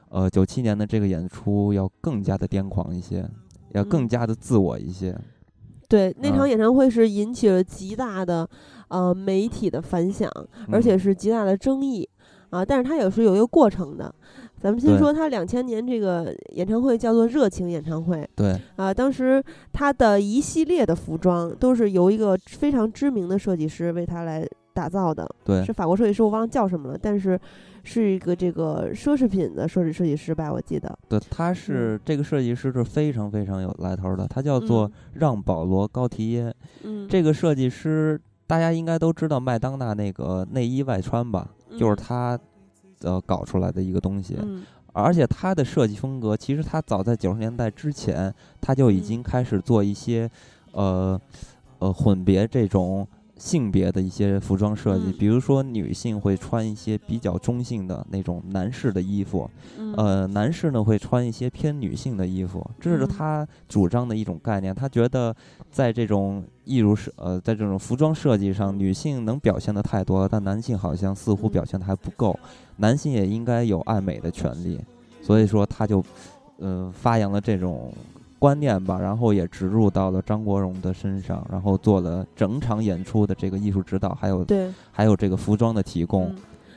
呃九七年的这个演出要更加的癫狂一些，要更加的自我一些。对，那场演唱会是引起了极大的呃媒体的反响，而且是极大的争议啊。但是它也是有一个过程的。咱们先说他两千年这个演唱会叫做热情演唱会。对啊，当时他的一系列的服装都是由一个非常知名的设计师为他来打造的，对，是法国设计师，我忘了叫什么了，但是是一个这个奢侈品的设计设计师吧，我记得。对，他是这个设计师是非常非常有来头的，他叫做让·保罗·高提耶。嗯，这个设计师大家应该都知道麦当娜那个内衣外穿吧，就是他呃搞出来的一个东西。嗯。而且他的设计风格，其实他早在九十年代之前，他就已经开始做一些，呃，呃，混别这种性别的一些服装设计。比如说，女性会穿一些比较中性的那种男士的衣服，呃，男士呢会穿一些偏女性的衣服。这是他主张的一种概念。他觉得，在这种艺术设，呃，在这种服装设计上，女性能表现的太多，但男性好像似乎表现的还不够。男性也应该有爱美的权利，所以说他就，呃，发扬了这种观念吧，然后也植入到了张国荣的身上，然后做了整场演出的这个艺术指导，还有对，还有这个服装的提供。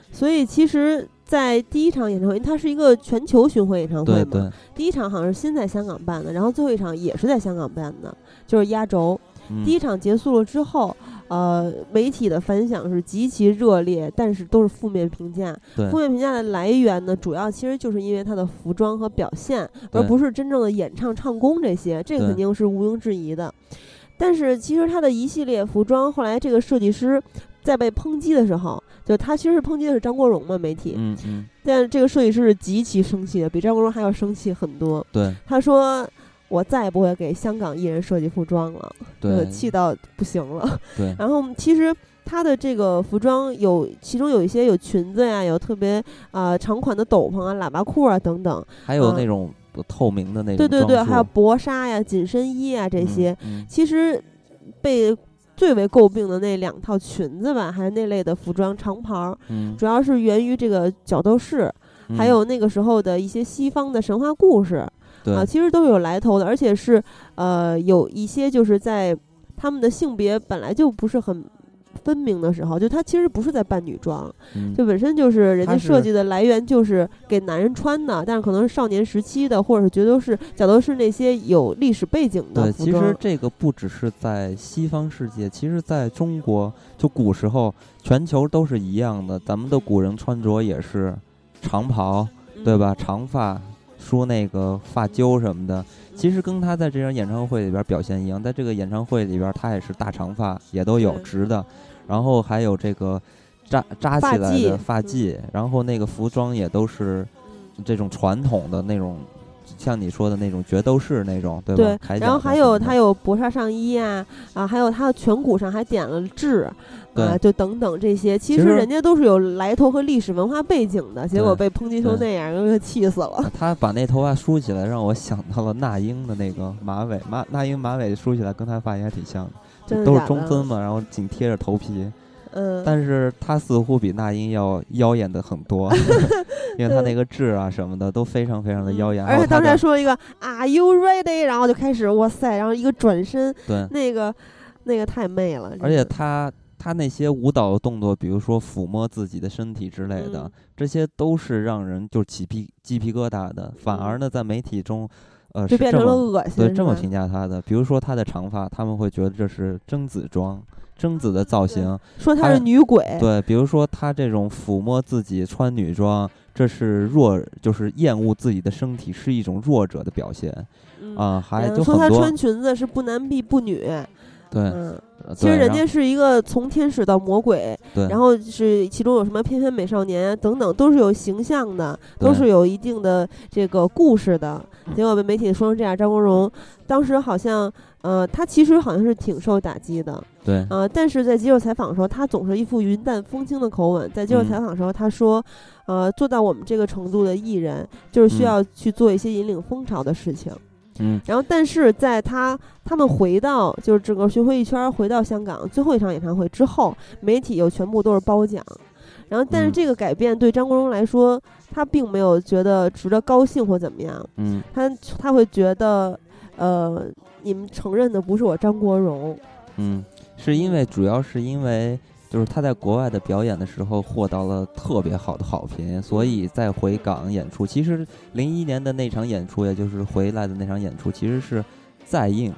所以其实，在第一场演唱会，因为它是一个全球巡回演唱会嘛，对对。第一场好像是先在香港办的，然后最后一场也是在香港办的，就是压轴。第一场结束了之后。呃，媒体的反响是极其热烈，但是都是负面评价。负面评价的来源呢，主要其实就是因为他的服装和表现，而不是真正的演唱唱功这些，这个肯定是毋庸置疑的。但是其实他的一系列服装，后来这个设计师在被抨击的时候，就他其实是抨击的是张国荣嘛，媒体。嗯嗯。但这个设计师是极其生气的，比张国荣还要生气很多。对。他说。我再也不会给香港艺人设计服装了，对，气到不行了。对，<laughs> 然后其实他的这个服装有，其中有一些有裙子呀，有特别啊长款的斗篷啊、喇叭裤啊等等，还有那种透明的那种。对对对，还有薄纱呀、紧身衣啊这些。其实被最为诟病的那两套裙子吧，还是那类的服装长袍，主要是源于这个角斗士，还有那个时候的一些西方的神话故事。啊，其实都是有来头的，而且是呃有一些就是在他们的性别本来就不是很分明的时候，就他其实不是在扮女装，就本身就是人家设计的来源就是给男人穿的，但是可能是少年时期的，或者是觉得是假如是那些有历史背景的对，其实这个不只是在西方世界，其实在中国就古时候全球都是一样的，咱们的古人穿着也是长袍，对吧？长发。梳那个发揪什么的，其实跟他在这场演唱会里边表现一样，在这个演唱会里边，他也是大长发，也都有直的，然后还有这个扎扎起来的发髻，然后那个服装也都是这种传统的那种，像你说的那种角斗士那种，对吧？对。然后还有他有薄纱上衣啊，啊，还有他的颧骨上还点了痣。啊，就等等这些，其实人家都是有来头和历史文化背景的，结果被抨击成那样，给气死了。<laughs> 他把那头发梳起来，让我想到了那英的那个马尾，马那英马尾梳起来跟他发型还挺像的，都是中分嘛，然后紧贴着头皮。嗯，但是他似乎比那英要妖艳的很多，<laughs> 因为他那个痣啊什么的都非常非常的妖艳。而且当时说了一个 “Are you ready？” 然后就开始哇塞，然后一个转身，对，那个那个太媚了。而且他。他那些舞蹈动作，比如说抚摸自己的身体之类的，这些都是让人就起皮鸡皮疙瘩的。反而呢，在媒体中，呃，就变成了恶心。对，这么评价他的，比如说他的长发，他们会觉得这是贞子装，贞子的造型，说她是女鬼。对，比如说他这种抚摸自己穿女装，这是弱，就是厌恶自己的身体，是一种弱者的表现。啊，还就说他穿裙子是不男必不女。对，嗯，其实人家是一个从天使到魔鬼，对，然后是其中有什么翩翩美少年等等，都是有形象的，都是有一定的这个故事的。结果被媒体说成这样，张国荣当时好像，呃，他其实好像是挺受打击的，对，呃，但是在接受采访的时候，他总是一副云淡风轻的口吻。在接受采访的时候，他说，呃，做到我们这个程度的艺人，就是需要去做一些引领风潮的事情。嗯，然后，但是在他他们回到就是整个巡回一圈回到香港最后一场演唱会之后，媒体又全部都是褒奖。然后，但是这个改变对张国荣来说，他并没有觉得值得高兴或怎么样。嗯，他他会觉得，呃，你们承认的不是我张国荣。嗯，是因为主要是因为。就是他在国外的表演的时候获到了特别好的好评，所以再回港演出。其实零一年的那场演出，也就是回来的那场演出，其实是再映，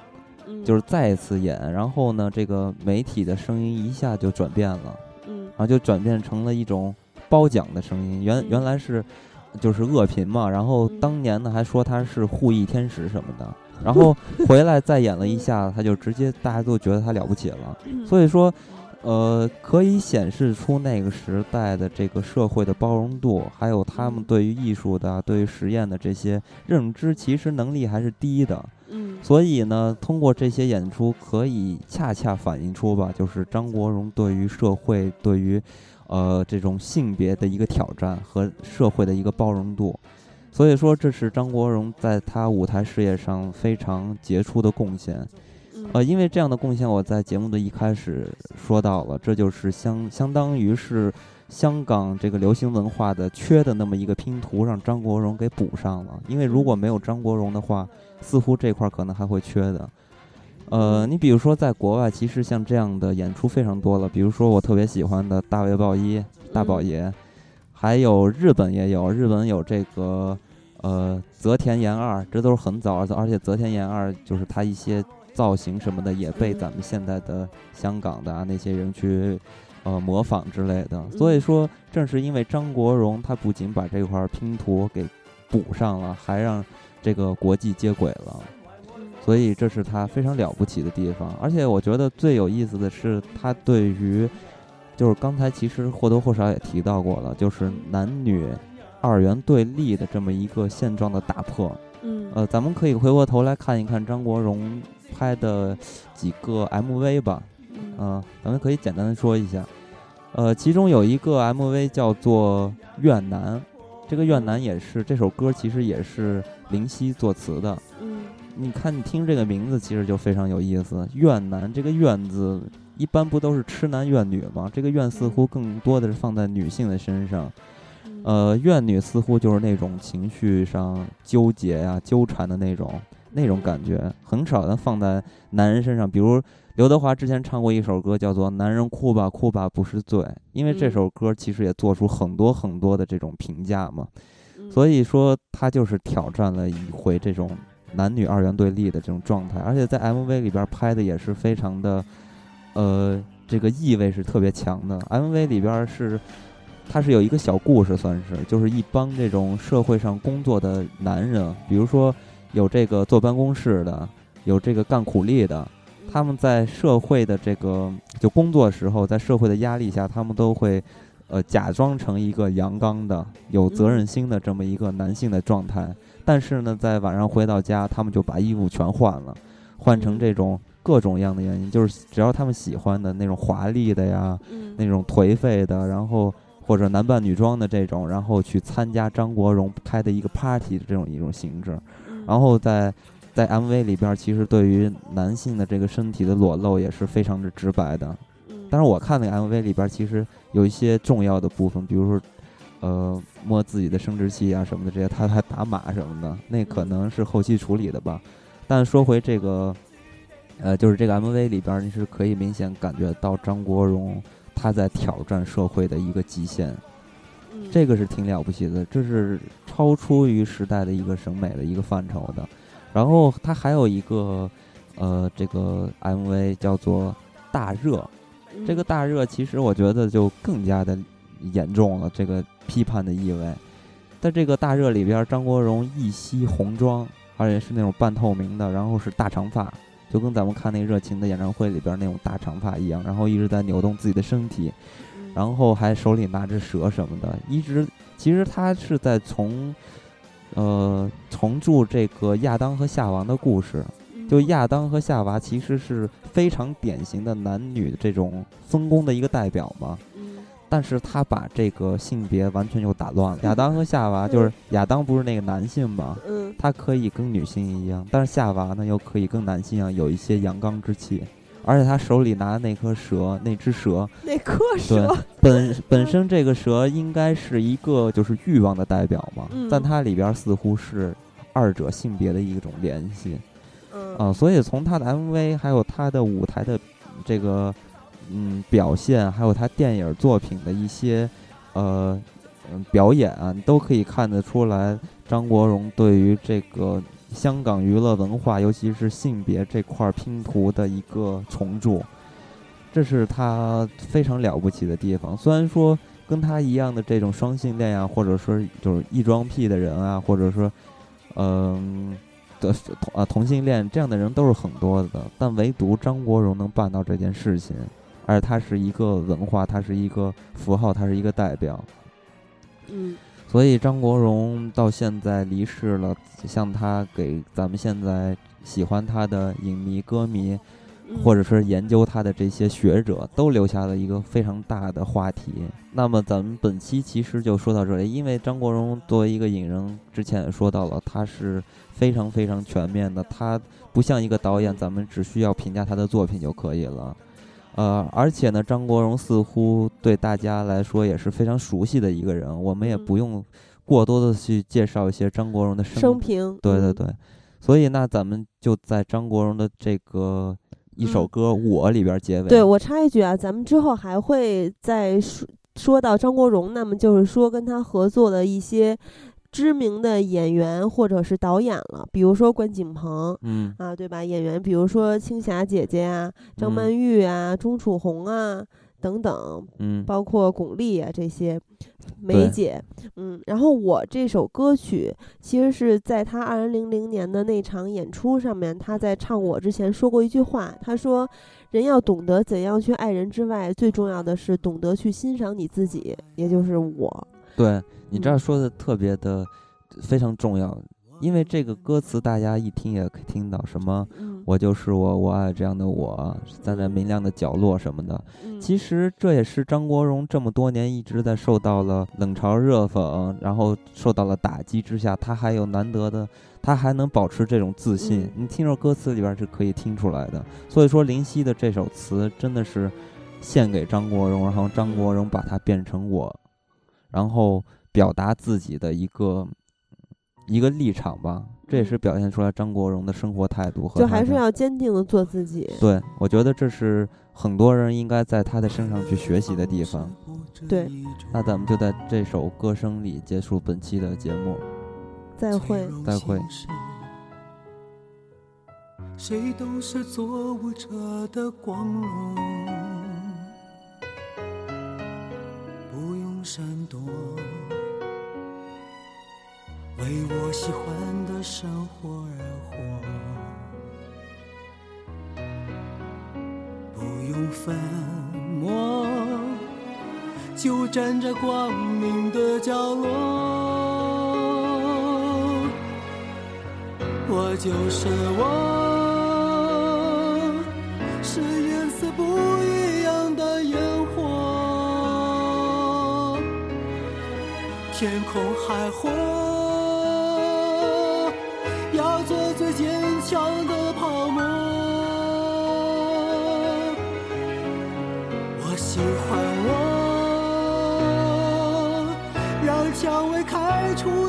就是再次演。然后呢，这个媒体的声音一下就转变了，然后就转变成了一种褒奖的声音。原原来是就是恶评嘛，然后当年呢还说他是护翼天使什么的，<laughs> 然后回来再演了一下，他就直接大家都觉得他了不起了。所以说。呃，可以显示出那个时代的这个社会的包容度，还有他们对于艺术的、对于实验的这些认知，其实能力还是低的。嗯，所以呢，通过这些演出，可以恰恰反映出吧，就是张国荣对于社会、对于呃这种性别的一个挑战和社会的一个包容度。所以说，这是张国荣在他舞台事业上非常杰出的贡献。呃，因为这样的贡献，我在节目的一开始说到了，这就是相相当于是香港这个流行文化的缺的那么一个拼图，让张国荣给补上了。因为如果没有张国荣的话，似乎这块可能还会缺的。呃，你比如说在国外，其实像这样的演出非常多了，比如说我特别喜欢的大卫鲍伊大宝爷，还有日本也有，日本有这个呃泽田研二，这都是很早，而且泽田研二就是他一些。造型什么的也被咱们现在的香港的啊那些人去呃模仿之类的，所以说正是因为张国荣他不仅把这块拼图给补上了，还让这个国际接轨了，所以这是他非常了不起的地方。而且我觉得最有意思的是他对于就是刚才其实或多或少也提到过了，就是男女二元对立的这么一个现状的打破。嗯，呃，咱们可以回过头来看一看张国荣。拍的几个 MV 吧，嗯，咱们可以简单的说一下，呃，其中有一个 MV 叫做《怨男》，这个《怨男》也是这首歌，其实也是林夕作词的。嗯，你看你听这个名字，其实就非常有意思，《怨男》这个“怨”字，一般不都是痴男怨女吗？这个“怨”似乎更多的是放在女性的身上，呃，怨女似乎就是那种情绪上纠结呀、纠缠的那种。那种感觉很少能放在男人身上，比如刘德华之前唱过一首歌，叫做《男人哭吧哭吧不是罪》，因为这首歌其实也做出很多很多的这种评价嘛，所以说他就是挑战了一回这种男女二元对立的这种状态，而且在 MV 里边拍的也是非常的，呃，这个意味是特别强的。MV 里边是，它是有一个小故事，算是就是一帮这种社会上工作的男人，比如说。有这个坐办公室的，有这个干苦力的，他们在社会的这个就工作时候，在社会的压力下，他们都会，呃，假装成一个阳刚的、有责任心的这么一个男性的状态。但是呢，在晚上回到家，他们就把衣服全换了，换成这种各种样的原因，就是只要他们喜欢的那种华丽的呀，那种颓废的，然后或者男扮女装的这种，然后去参加张国荣开的一个 party 的这种一种形式。然后在在 MV 里边，其实对于男性的这个身体的裸露也是非常的直白的。但是我看那个 MV 里边，其实有一些重要的部分，比如说，呃，摸自己的生殖器啊什么的这些，他还打码什么的，那可能是后期处理的吧。但说回这个，呃，就是这个 MV 里边，你是可以明显感觉到张国荣他在挑战社会的一个极限。这个是挺了不起的，这是超出于时代的一个审美的一个范畴的。然后它还有一个，呃，这个 MV 叫做《大热》，这个大热其实我觉得就更加的严重了，这个批判的意味。在这个大热里边，张国荣一袭红装，而且是那种半透明的，然后是大长发，就跟咱们看那热情的演唱会里边那种大长发一样，然后一直在扭动自己的身体。然后还手里拿着蛇什么的，一直其实他是在从，呃，重铸这个亚当和夏娃的故事。就亚当和夏娃其实是非常典型的男女这种分工的一个代表嘛。但是他把这个性别完全就打乱了。<laughs> 亚当和夏娃就是亚当不是那个男性嘛？嗯。他可以跟女性一样，但是夏娃呢又可以跟男性一样有一些阳刚之气。而且他手里拿的那颗蛇，那只蛇，那颗蛇，对，本本身这个蛇应该是一个就是欲望的代表嘛，但它里边似乎是二者性别的一种联系，嗯，啊，所以从他的 MV 还有他的舞台的这个嗯表现，还有他电影作品的一些呃嗯表演啊，都可以看得出来张国荣对于这个。香港娱乐文化，尤其是性别这块拼图的一个重铸，这是他非常了不起的地方。虽然说跟他一样的这种双性恋啊，或者说就是异装癖的人啊，或者说嗯的同啊同性恋这样的人都是很多的，但唯独张国荣能办到这件事情，而他是一个文化，他是一个符号，他是一个代表。嗯。所以张国荣到现在离世了，像他给咱们现在喜欢他的影迷、歌迷，或者是研究他的这些学者，都留下了一个非常大的话题。那么咱们本期其实就说到这里，因为张国荣作为一个影人，之前也说到了，他是非常非常全面的，他不像一个导演，咱们只需要评价他的作品就可以了。呃，而且呢，张国荣似乎对大家来说也是非常熟悉的一个人，我们也不用过多的去介绍一些张国荣的生平。对对对，所以那咱们就在张国荣的这个一首歌《我》里边结尾。对我插一句啊，咱们之后还会再说说到张国荣，那么就是说跟他合作的一些。知名的演员或者是导演了，比如说关锦鹏，嗯啊，对吧？演员，比如说青霞姐姐啊，张曼玉啊，钟楚红啊等等，嗯，包括巩俐啊这些梅姐，嗯。然后我这首歌曲其实是在他二零零零年的那场演出上面，他在唱我之前说过一句话，他说：“人要懂得怎样去爱人之外，最重要的是懂得去欣赏你自己，也就是我。”对。你这儿说的特别的非常重要，因为这个歌词大家一听也可以听到什么，我就是我，我爱这样的我，站在明亮的角落什么的。其实这也是张国荣这么多年一直在受到了冷嘲热讽，然后受到了打击之下，他还有难得的，他还能保持这种自信。你听着歌词里边是可以听出来的。所以说林夕的这首词真的是献给张国荣，然后张国荣把它变成我，然后。表达自己的一个一个立场吧，这也是表现出来张国荣的生活态度和就还是要坚定的做自己。对，我觉得这是很多人应该在他的身上去学习的地方。对，那咱们就在这首歌声里结束本期的节目。再会，再会。谁都是做舞者的光荣，闪躲。为我喜欢的生活而活，不用粉墨，就站在光明的角落。我就是我，是天空海阔要做最坚强的泡沫我喜欢我让蔷薇开出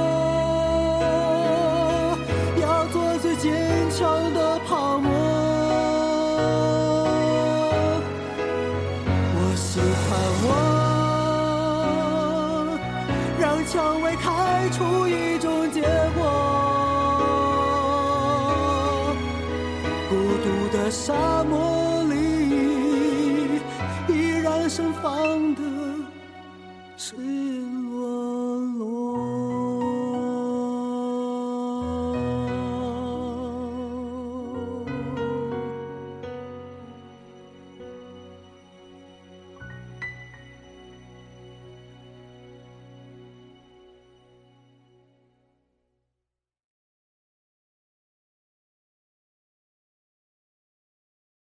samo